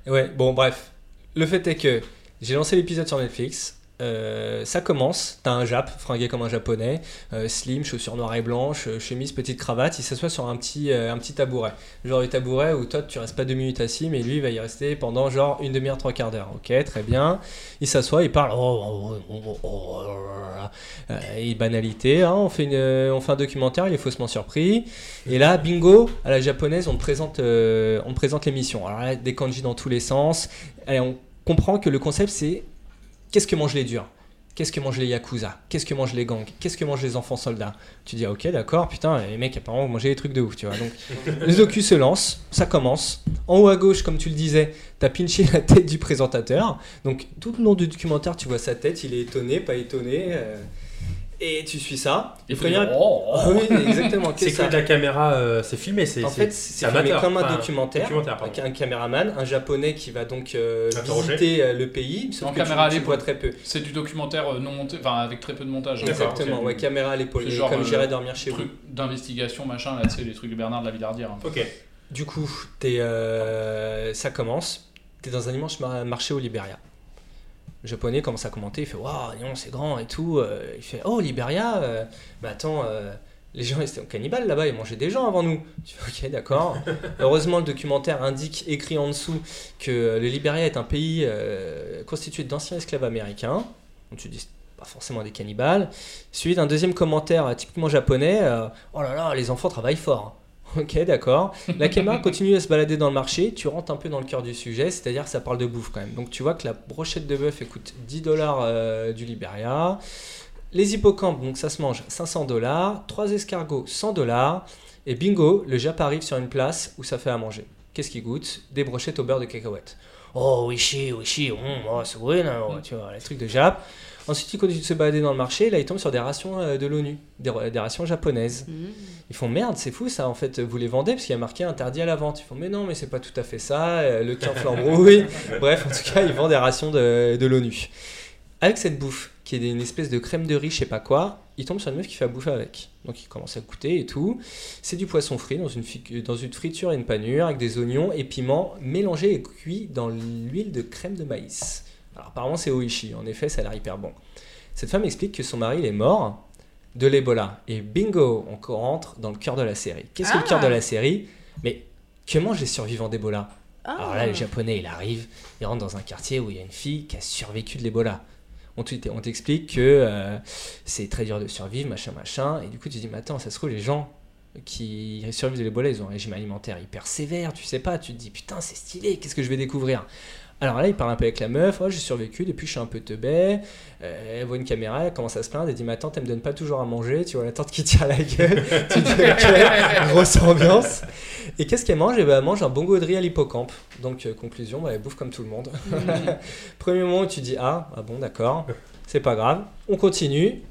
Speaker 2: Ouais, bon, bref. Le fait est que j'ai lancé l'épisode sur Netflix. Euh, ça commence, t'as un Jap, fringué comme un japonais, euh, slim, chaussures noires et blanches, euh, chemise, petite cravate, il s'assoit sur un petit, euh, un petit tabouret. Genre le tabouret où toi tu restes pas deux minutes assis, mais lui il va y rester pendant genre une demi-heure, trois quarts d'heure. Ok, très bien. Il s'assoit, il parle. oh, oh, oh, oh, oh, oh, euh, et banalité, hein, on, fait euh, un documentaire, il est faussement surpris. Et là, bingo, à la japonaise, on te présente, euh, on te présente l'émission. Alors là, des kanji dans tous les sens. Allez, on comprend que le concept c'est qu'est-ce que mangent les durs? Qu'est-ce que mangent les yakuza? Qu'est-ce que mangent les gangs? Qu'est-ce que mangent les enfants soldats? Tu dis ah, ok d'accord putain les mecs apparemment vous mangez des trucs de ouf tu vois. Donc le docu se lance ça commence. En haut à gauche comme tu le disais t'as pinché la tête du présentateur. Donc tout le long du documentaire tu vois sa tête il est étonné pas étonné euh, et tu suis ça
Speaker 1: fait
Speaker 2: premier-
Speaker 1: des oh, oh.
Speaker 2: Oui exactement
Speaker 9: C'est que de la caméra, euh, c'est filmé, c'est
Speaker 2: En fait, c'est filmé
Speaker 9: amateur,
Speaker 2: comme un
Speaker 9: enfin,
Speaker 2: documentaire, avec un caméraman, un japonais qui va donc euh, visiter euh, le pays, sauf
Speaker 1: En
Speaker 2: que
Speaker 1: caméra à
Speaker 2: tu, tu
Speaker 1: l'épaule.
Speaker 2: vois très peu.
Speaker 1: C'est du documentaire euh, non monté, enfin avec très peu de montage. hein.
Speaker 2: Exactement, ouais,
Speaker 1: du-
Speaker 2: caméra à l'épaule, et comme
Speaker 1: euh,
Speaker 2: j'irai dormir chez
Speaker 1: truc d'investigation machin là, c'est les trucs de Bernard de la Villardière. hein.
Speaker 9: Ok.
Speaker 2: Du coup, t'es, euh, ça commence, t'es dans un immense mar- marché au Liberia. Le japonais commence à commenter, il fait Waouh, donc, c'est grand et tout. Euh, Il fait Oh, Liberia euh, Bah attends, euh, les gens étaient cannibales là-bas, ils mangeaient des gens avant nous. Tu fais Ok, d'accord. Heureusement, le documentaire indique, écrit en dessous, que le Liberia est un pays euh, constitué d'anciens esclaves américains. Donc tu dis pas forcément des cannibales. Suivi d'un deuxième commentaire typiquement japonais Oh là là, les enfants travaillent fort. Ok, d'accord. La caméra continue à se balader dans le marché. Tu rentres un peu dans le cœur du sujet, c'est-à-dire que ça parle de bouffe quand même. Donc tu vois que la brochette de bœuf coûte 10 dollars euh, du Liberia. Les hippocampes, donc ça se mange 500 dollars. Trois escargots, 100 dollars. Et bingo, le Jap arrive sur une place où ça fait à manger. Qu'est-ce qu'il goûte? Des brochettes au beurre de cacahuète. Oh, wishi, wishi, oh, c'est bon, hein, tu vois, les trucs de Jap. Ensuite, il continue de se balader dans le marché. Là, il tombe sur des rations euh, de l'ONU, des, des rations japonaises. Ils font merde, c'est fou ça en fait, vous les vendez parce qu'il y a marqué interdit à la vente. Ils font mais non, mais c'est pas tout à fait ça, euh, le tien flambrouille. Bref, en tout cas, ils vendent des rations de, de l'ONU. Avec cette bouffe, qui est une espèce de crème de riz, je sais pas quoi, il tombe sur une meuf qui fait à bouffer avec. Donc il commence à goûter et tout. C'est du poisson frit dans une, dans une friture et une panure avec des oignons et piments mélangés et cuits dans l'huile de crème de maïs. Alors apparemment c'est Oishi, en effet ça a l'air hyper bon. Cette femme explique que son mari il est mort de l'Ebola. Et bingo, on rentre dans le cœur de la série. Qu'est-ce que le
Speaker 11: Ah.
Speaker 2: cœur de la série? Mais que mangent les survivants d'Ebola?
Speaker 11: Ah.
Speaker 2: Alors là, le japonais, il arrive, il rentre dans un quartier où il y a une fille qui a survécu de l'Ebola. On t'explique que euh, c'est très dur de survivre, machin, machin. Et du coup, tu te dis, mais attends, ça se trouve, les gens qui survivent de l'Ebola, ils ont un régime alimentaire hyper sévère, tu sais pas. Tu te dis, putain, c'est stylé, qu'est-ce que je vais découvrir? Alors là, il parle un peu avec la meuf, oh, j'ai survécu, depuis je suis un peu teubé. Euh, elle voit une caméra, elle commence à se plaindre, elle dit Mais attends, elle me donne pas toujours à manger, tu vois la tante qui tire la gueule. tu te dis Ok, grosse ambiance. Et qu'est-ce qu'elle mange? Eh ben, Elle mange un bongo de riz à l'hippocampe. Donc, euh, conclusion, bah, elle bouffe comme tout le monde. Premier moment où tu dis Ah, ah bon, d'accord, c'est pas grave. On continue.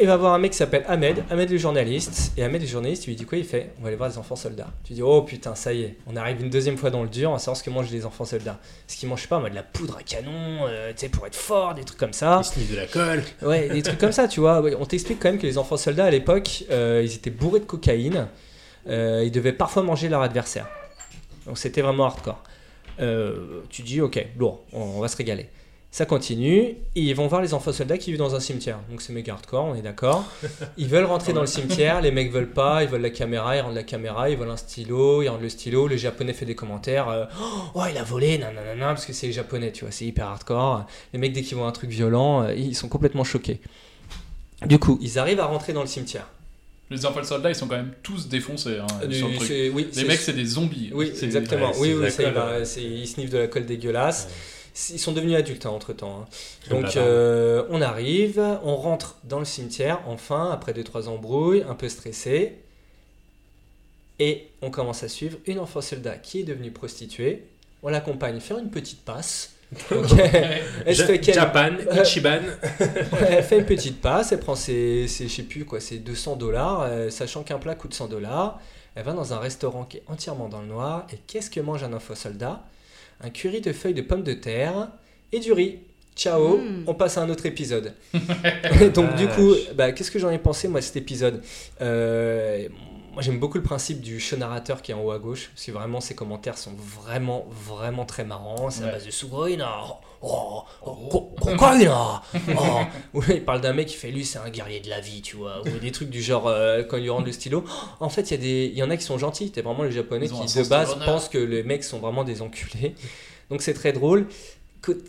Speaker 2: Il va voir un mec qui s'appelle Ahmed, Ahmed le journaliste, et Ahmed le journaliste, il lui dit quoi Il fait On va aller voir les enfants soldats. Tu dis Oh putain, ça y est, on arrive une deuxième fois dans le dur, on va savoir ce que mangent les enfants soldats. Ce qu'ils mangent, pas, moi, de la poudre à canon, euh, tu sais, pour être fort, des trucs comme ça.
Speaker 9: Ils sniffent de la colle.
Speaker 2: Ouais, des trucs comme ça, tu vois. Ouais, On t'explique quand même que les enfants soldats à l'époque, euh, ils étaient bourrés de cocaïne, euh, ils devaient parfois manger leur adversaire. Donc c'était vraiment hardcore. Tu dis Ok, lourd, on, on va se régaler. Ça continue, et ils vont voir les enfants soldats qui vivent dans un cimetière. Donc c'est méga hardcore, on est d'accord. Ils veulent rentrer dans le cimetière, les mecs veulent pas, ils veulent la caméra, ils rendent la caméra, ils veulent un stylo, ils rendent le stylo, le japonais fait des commentaires, euh, oh il a volé, nanana, parce que c'est les japonais, tu vois, c'est hyper hardcore. Les mecs dès qu'ils voient un truc violent, euh, ils sont complètement choqués. Du coup, ils arrivent à rentrer dans le cimetière.
Speaker 1: Les enfants soldats, ils sont quand même tous défoncés hein,
Speaker 2: Euh,
Speaker 1: sur le truc.
Speaker 2: c'est- oui,
Speaker 1: les mecs, c'est des zombies.
Speaker 2: Oui, exactement.
Speaker 1: ouais,
Speaker 2: oui, oui, ça y
Speaker 1: colle,
Speaker 2: va, ils sniffent de la colle dégueulasse. Ils sont devenus adultes entre temps.
Speaker 9: Comme
Speaker 2: Donc euh, on arrive, on rentre dans le cimetière, enfin, après 2-3 embrouilles, un peu stressé. Et on commence à suivre une enfant soldat qui est devenue prostituée. On l'accompagne faire une petite passe. Elle
Speaker 9: Japan,
Speaker 2: Euh,
Speaker 9: Ichiban.
Speaker 2: elle fait une petite passe, elle prend ses, ses je sais plus quoi, ses 200 dollars, euh, sachant qu'un plat coûte 100 dollars. Elle va dans un restaurant qui est entièrement dans le noir. Et qu'est-ce que mange un enfant soldat? Un curry de feuilles de pommes de terre et du riz. Ciao,
Speaker 11: Mm.
Speaker 2: on passe à un autre épisode. Donc du coup, bah, qu'est-ce que j'en ai pensé moi cet épisode? Euh, Moi j'aime beaucoup le principe du show narrateur qui est en haut à gauche, parce que vraiment ses commentaires sont vraiment vraiment très marrants. C'est à
Speaker 1: Ouais.
Speaker 2: base de oh, oh, kokaina, oh. Ou il parle d'un mec qui fait lui c'est un guerrier de la vie, tu vois, ou des trucs du genre euh, quand il lui rend le stylo. Oh, en fait il y a des, il y en a qui sont gentils. T'es vraiment les japonais
Speaker 1: Ils
Speaker 2: qui de base pensent que les mecs sont vraiment des enculés. Donc c'est très drôle.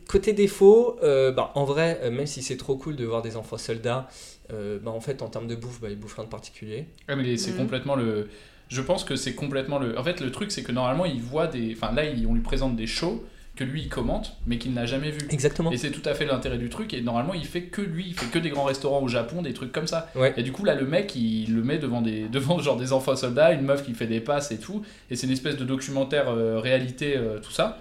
Speaker 2: Côté défaut, euh, bah, en vrai, euh, même si c'est trop cool de voir des enfants soldats, euh, bah, en fait, en termes de bouffe, bah, ils bouffent rien de particulier.
Speaker 1: Ouais, mais c'est
Speaker 11: Mhm.
Speaker 1: complètement le. Je pense que c'est complètement le. En fait, le truc, c'est que normalement, il voit des. Enfin, là, on lui présente des shows que lui, il commente, mais qu'il n'a jamais vu.
Speaker 2: Exactement.
Speaker 1: Et c'est tout à fait l'intérêt du truc. Et normalement, il fait que lui, il fait que des grands restaurants au Japon, des trucs comme ça.
Speaker 2: Ouais.
Speaker 1: Et du coup, là, le mec, il le met devant des, devant genre des enfants soldats, une meuf qui fait des passes et tout. Et c'est une espèce de documentaire euh, réalité, euh, tout ça.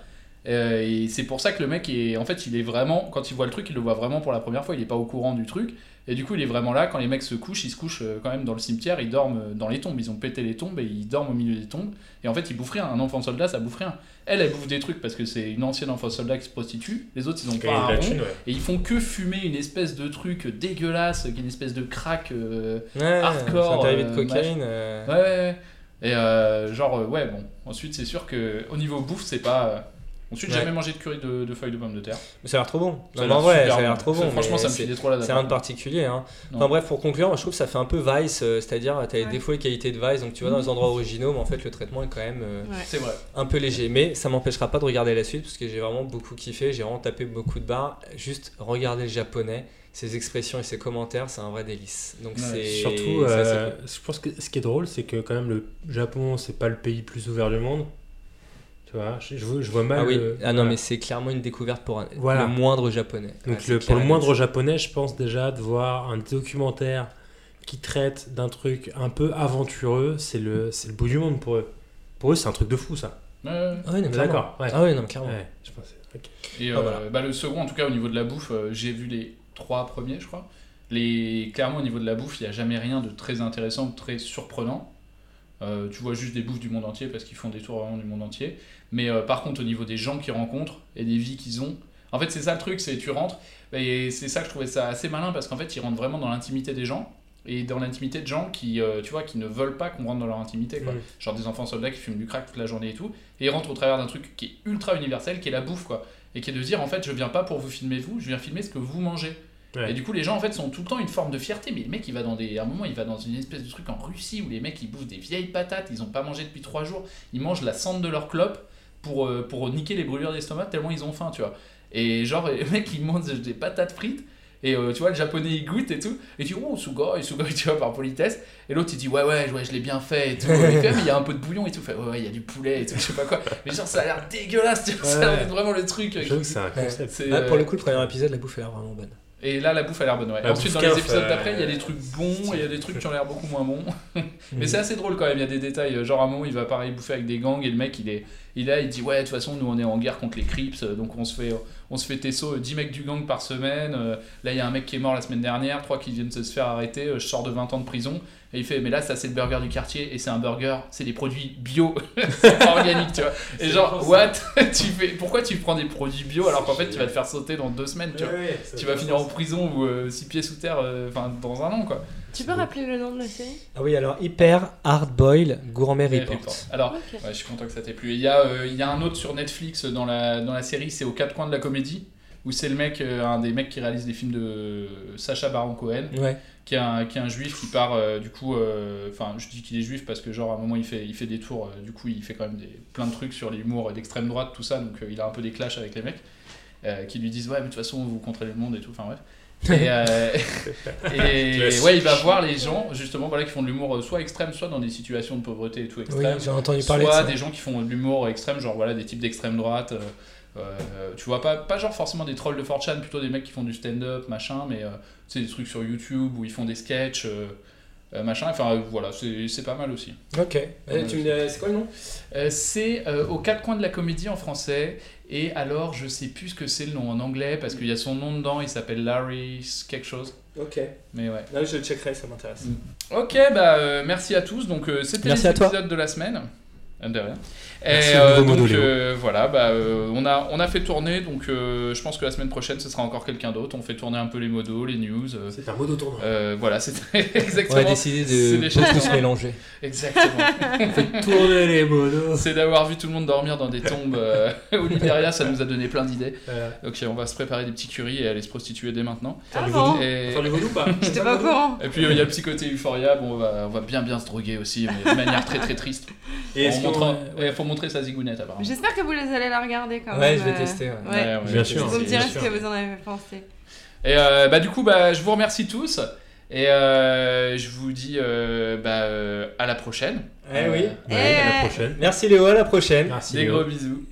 Speaker 1: Euh, et c'est pour ça que le mec est. En fait, il est vraiment. Quand il voit le truc, il le voit vraiment pour la première fois. Il est pas au courant du truc. Et du coup, il est vraiment là. Quand les mecs se couchent, ils se couchent euh, quand même dans le cimetière. Ils dorment euh, dans les tombes. Ils ont pété les tombes et ils dorment au milieu des tombes. Et en fait, ils bouffent rien. Un enfant soldat, ça bouffe rien. Elle, elle bouffe des trucs parce que c'est une ancienne enfant soldat qui se prostitue. Les autres, ils ont pas un rond.
Speaker 9: thune, ouais.
Speaker 1: Et ils font que fumer une espèce de truc dégueulasse, qui est une espèce de crack euh,
Speaker 2: Ouais,
Speaker 1: hardcore.
Speaker 2: c'est un de cocaïne. euh.
Speaker 1: Ouais, ouais, ouais. Et euh, genre, euh, ouais, bon. Ensuite, c'est sûr que au niveau bouffe, c'est pas. Ensuite, j'ai
Speaker 2: Ouais.
Speaker 1: jamais mangé de curry de, de feuilles de pommes de terre.
Speaker 2: Mais ça a l'air trop bon.
Speaker 1: Ça
Speaker 2: Non, en vrai, ça a l'air trop bon.
Speaker 1: Franchement, ça me
Speaker 2: c'est-
Speaker 1: filait trop la
Speaker 2: C'est rien de particulier. Hein. Enfin bref, pour conclure, moi, je trouve que ça fait un peu Vice, euh, c'est-à-dire tu as les
Speaker 11: Ouais.
Speaker 2: défauts et qualités de Vice, donc tu vas dans les endroits originaux, mais en fait le traitement est quand même euh,
Speaker 11: Ouais.
Speaker 1: C'est vrai.
Speaker 2: un peu léger. Mais ça m'empêchera pas de regarder la suite parce que j'ai vraiment beaucoup kiffé, j'ai vraiment tapé beaucoup de barres. Juste regarder le japonais, ses expressions et ses commentaires, c'est un vrai délice. Donc
Speaker 1: Ouais.
Speaker 2: c'est
Speaker 9: Surtout, euh,
Speaker 2: cool.
Speaker 9: je pense que ce qui est drôle, c'est que quand même le Japon, c'est pas le pays le plus ouvert du monde. Tu vois, je, je vois- je vois mal.
Speaker 2: Ah oui,
Speaker 9: le-
Speaker 2: ah non
Speaker 9: voilà.
Speaker 2: mais c'est clairement une découverte pour un-
Speaker 9: Voilà.
Speaker 2: le moindre japonais.
Speaker 9: Donc
Speaker 2: Ah,
Speaker 9: le- pour le moindre japonais, je pense déjà de voir un documentaire qui traite d'un truc un peu aventureux, c'est le, c'est le bout du monde pour eux. Pour eux, c'est un truc de fou ça.
Speaker 1: Ouais.
Speaker 2: Ah oui.
Speaker 9: D'accord. Ouais.
Speaker 2: Ah oui, non, clairement.
Speaker 9: Ouais, je pense. ok.
Speaker 1: Et
Speaker 2: Ah,
Speaker 1: euh,
Speaker 2: voilà.
Speaker 1: bah, le second, en tout cas, au niveau de la bouffe, euh, j'ai vu les trois premiers, je crois. Les... Clairement, au niveau de la bouffe, il n'y a jamais rien de très intéressant ou très surprenant. Euh, tu vois juste des bouffes du monde entier parce qu'ils font des tours vraiment du monde entier. Mais euh, par contre, au niveau des gens qu'ils rencontrent et des vies qu'ils ont, en fait, c'est ça le truc, c'est tu rentres. Et c'est ça que je trouvais ça assez malin parce qu'en fait, ils rentrent vraiment dans l'intimité des gens et dans l'intimité de gens qui, euh, tu vois, qui ne veulent pas qu'on rentre dans leur intimité, quoi.
Speaker 9: Mm.
Speaker 1: Genre des enfants soldats qui fument du crack toute la journée et tout, et ils rentrent au travers d'un truc qui est ultra universel, qui est la bouffe, quoi. Et qui est de dire, en fait, je viens pas pour vous filmer vous, je viens filmer ce que vous mangez.
Speaker 9: Ouais.
Speaker 1: Et du coup, les gens, en fait, sont tout le temps une forme de fierté, mais le mec, il va dans des. À un moment, il va dans une espèce de truc en Russie où les mecs, ils bouffent des vieilles patates, ils ont pas mangé depuis trois jours, ils mangent la cendre de leur clope pour, euh, pour niquer les brûlures d'estomac tellement ils ont faim, tu vois. Et genre, les mecs, ils mangent des patates frites. Et euh, tu vois, le japonais il goûte et tout. Et tu dis, oh, sugoi, et sugoi, tu vois, par politesse. Et l'autre il dit, ouais, ouais, ouais, je l'ai bien fait et tout. Et quand même, il y a un peu de bouillon et tout. Fait, ouais, ouais, il y a du poulet et tout, je sais pas quoi. Mais genre, ça a l'air dégueulasse, tu vois, ça a l'air
Speaker 9: Ouais.
Speaker 1: vraiment le truc. euh,
Speaker 9: J'avoue
Speaker 1: qui-
Speaker 9: que c'est un
Speaker 2: Ouais.
Speaker 9: concept.
Speaker 1: c'est,
Speaker 2: Ah, pour le coup, le premier épisode, la bouffe a l'air vraiment bonne.
Speaker 1: Et là, la bouffe a l'air bonne, ouais.
Speaker 9: La
Speaker 1: Ensuite, dans les épisodes
Speaker 9: euh,
Speaker 1: d'après, il y a des trucs bons et il y a des trucs qui ont l'air beaucoup moins bons. Mais c'est assez drôle quand même, il y a des détails. Genre, à un moment, il va pareil bouffer avec des gangs et le mec, il est, il est là, il dit Ouais, de toute façon, nous on est en guerre contre les Crips, donc on se fait, on se fait tesso euh, 10 mecs du gang par semaine. euh, là, il y a un mec qui est mort la semaine dernière, trois qui viennent de se faire arrêter. euh, je sors de 20 ans de prison. Et il fait, mais là, ça, c'est le burger du quartier. Et c'est un burger, c'est des produits bio. c'est pas organique, tu vois. Et genre, what? Tu fais, Pourquoi tu prends des produits bio alors qu'en fait, tu vas te faire sauter dans deux semaines, tu vois?
Speaker 9: Ouais, ouais, ça
Speaker 1: tu vas finir en prison ou 6 pieds sous terre, euh, enfin, dans un an, quoi.
Speaker 11: Tu peux rappeler le nom de la série?
Speaker 2: Ah oui, alors Hyper Hard Boil Gourmet Report.
Speaker 1: Report. Alors, ouais, je suis content que ça t'ait plu. Il y, a, euh, il y a un autre sur Netflix dans la, dans la série, c'est aux quatre coins de la comédie, où c'est le mec, euh, un des mecs qui réalise des films de Sacha Baron Cohen,
Speaker 2: Ouais.
Speaker 1: qui est un, qui est un juif qui part, euh, du coup, euh, enfin, je dis qu'il est juif parce que, genre, à un moment, il fait, il fait des tours, euh, du coup, il fait quand même des, plein de trucs sur l'humour d'extrême droite, tout ça, donc euh, il a un peu des clashs avec les mecs. euh, qui lui disent ouais mais de toute façon vous contrôlez le monde et tout enfin bref et, euh, ouais il va voir les gens justement voilà qui font de l'humour soit extrême soit dans des situations de pauvreté et tout extrême
Speaker 2: Oui, j'ai entendu parler
Speaker 1: soit
Speaker 2: de ça.
Speaker 1: des gens qui font de l'humour extrême genre voilà des types d'extrême droite euh, tu vois pas, pas genre forcément des trolls de 4chan plutôt des mecs qui font du stand-up machin mais euh, c'est des trucs sur YouTube où ils font des sketchs euh, euh, machin enfin euh, voilà c'est c'est pas mal aussi
Speaker 2: Ok. Eh, tu c'est quoi le nom?
Speaker 1: Euh, c'est euh, aux quatre coins de la comédie en français. Et alors, je sais plus ce que c'est le nom en anglais parce qu'il y a son nom dedans. Il s'appelle Larry quelque chose.
Speaker 2: Ok.
Speaker 1: Mais ouais.
Speaker 2: Là, je le checkerai, ça m'intéresse.
Speaker 1: Ok, bah euh, merci à tous. Donc euh, c'était l'épisode de la semaine. Euh, De rien. Et
Speaker 9: Merci
Speaker 1: euh,
Speaker 9: au nouveau
Speaker 1: donc euh, voilà, bah, euh, on, a, on a fait tourner, donc euh, je pense que la semaine prochaine ce sera encore quelqu'un d'autre. On fait tourner un peu les modos, les news. euh,
Speaker 9: C'est un modo tournoi.
Speaker 1: euh, voilà, c'est
Speaker 2: On
Speaker 1: exactement.
Speaker 2: a décidé de pas
Speaker 1: normales.
Speaker 2: mélanger.
Speaker 1: Exactement.
Speaker 9: On fait tourner les modos.
Speaker 1: C'est d'avoir vu tout le monde dormir dans des tombes euh, au Liberia, ça nous a donné plein d'idées.
Speaker 9: Voilà.
Speaker 1: Ok, on va se préparer des petits curries et aller se prostituer dès maintenant.
Speaker 9: Faire
Speaker 11: Ah
Speaker 9: du
Speaker 11: bon
Speaker 9: vaudou.
Speaker 1: Et,
Speaker 9: ou pas
Speaker 11: J'étais pas au courant.
Speaker 1: et puis euh, il y a le petit côté euphoria, bon, on, va, on va bien bien se droguer aussi, mais de manière très très triste.
Speaker 9: Et est-ce
Speaker 1: Il
Speaker 9: qu'on-
Speaker 1: faut montrer sa zigounette apparemment.
Speaker 11: J'espère que vous les allez la regarder quand
Speaker 2: Ouais,
Speaker 11: même.
Speaker 2: je vais
Speaker 11: euh,
Speaker 2: tester, ouais.
Speaker 11: ouais.
Speaker 1: Ouais, ouais,
Speaker 9: Bien sûr.
Speaker 11: Vous me direz ce que vous en avez pensé.
Speaker 1: Et euh, bah, du coup, bah, je vous remercie tous. Et euh, je vous dis euh, bah, euh, à la prochaine.
Speaker 2: Eh oui.
Speaker 9: Ouais, à
Speaker 11: Eh.
Speaker 9: la prochaine.
Speaker 2: Merci Léo, à la prochaine.
Speaker 9: Merci.
Speaker 1: Des
Speaker 9: Léo.
Speaker 1: gros bisous.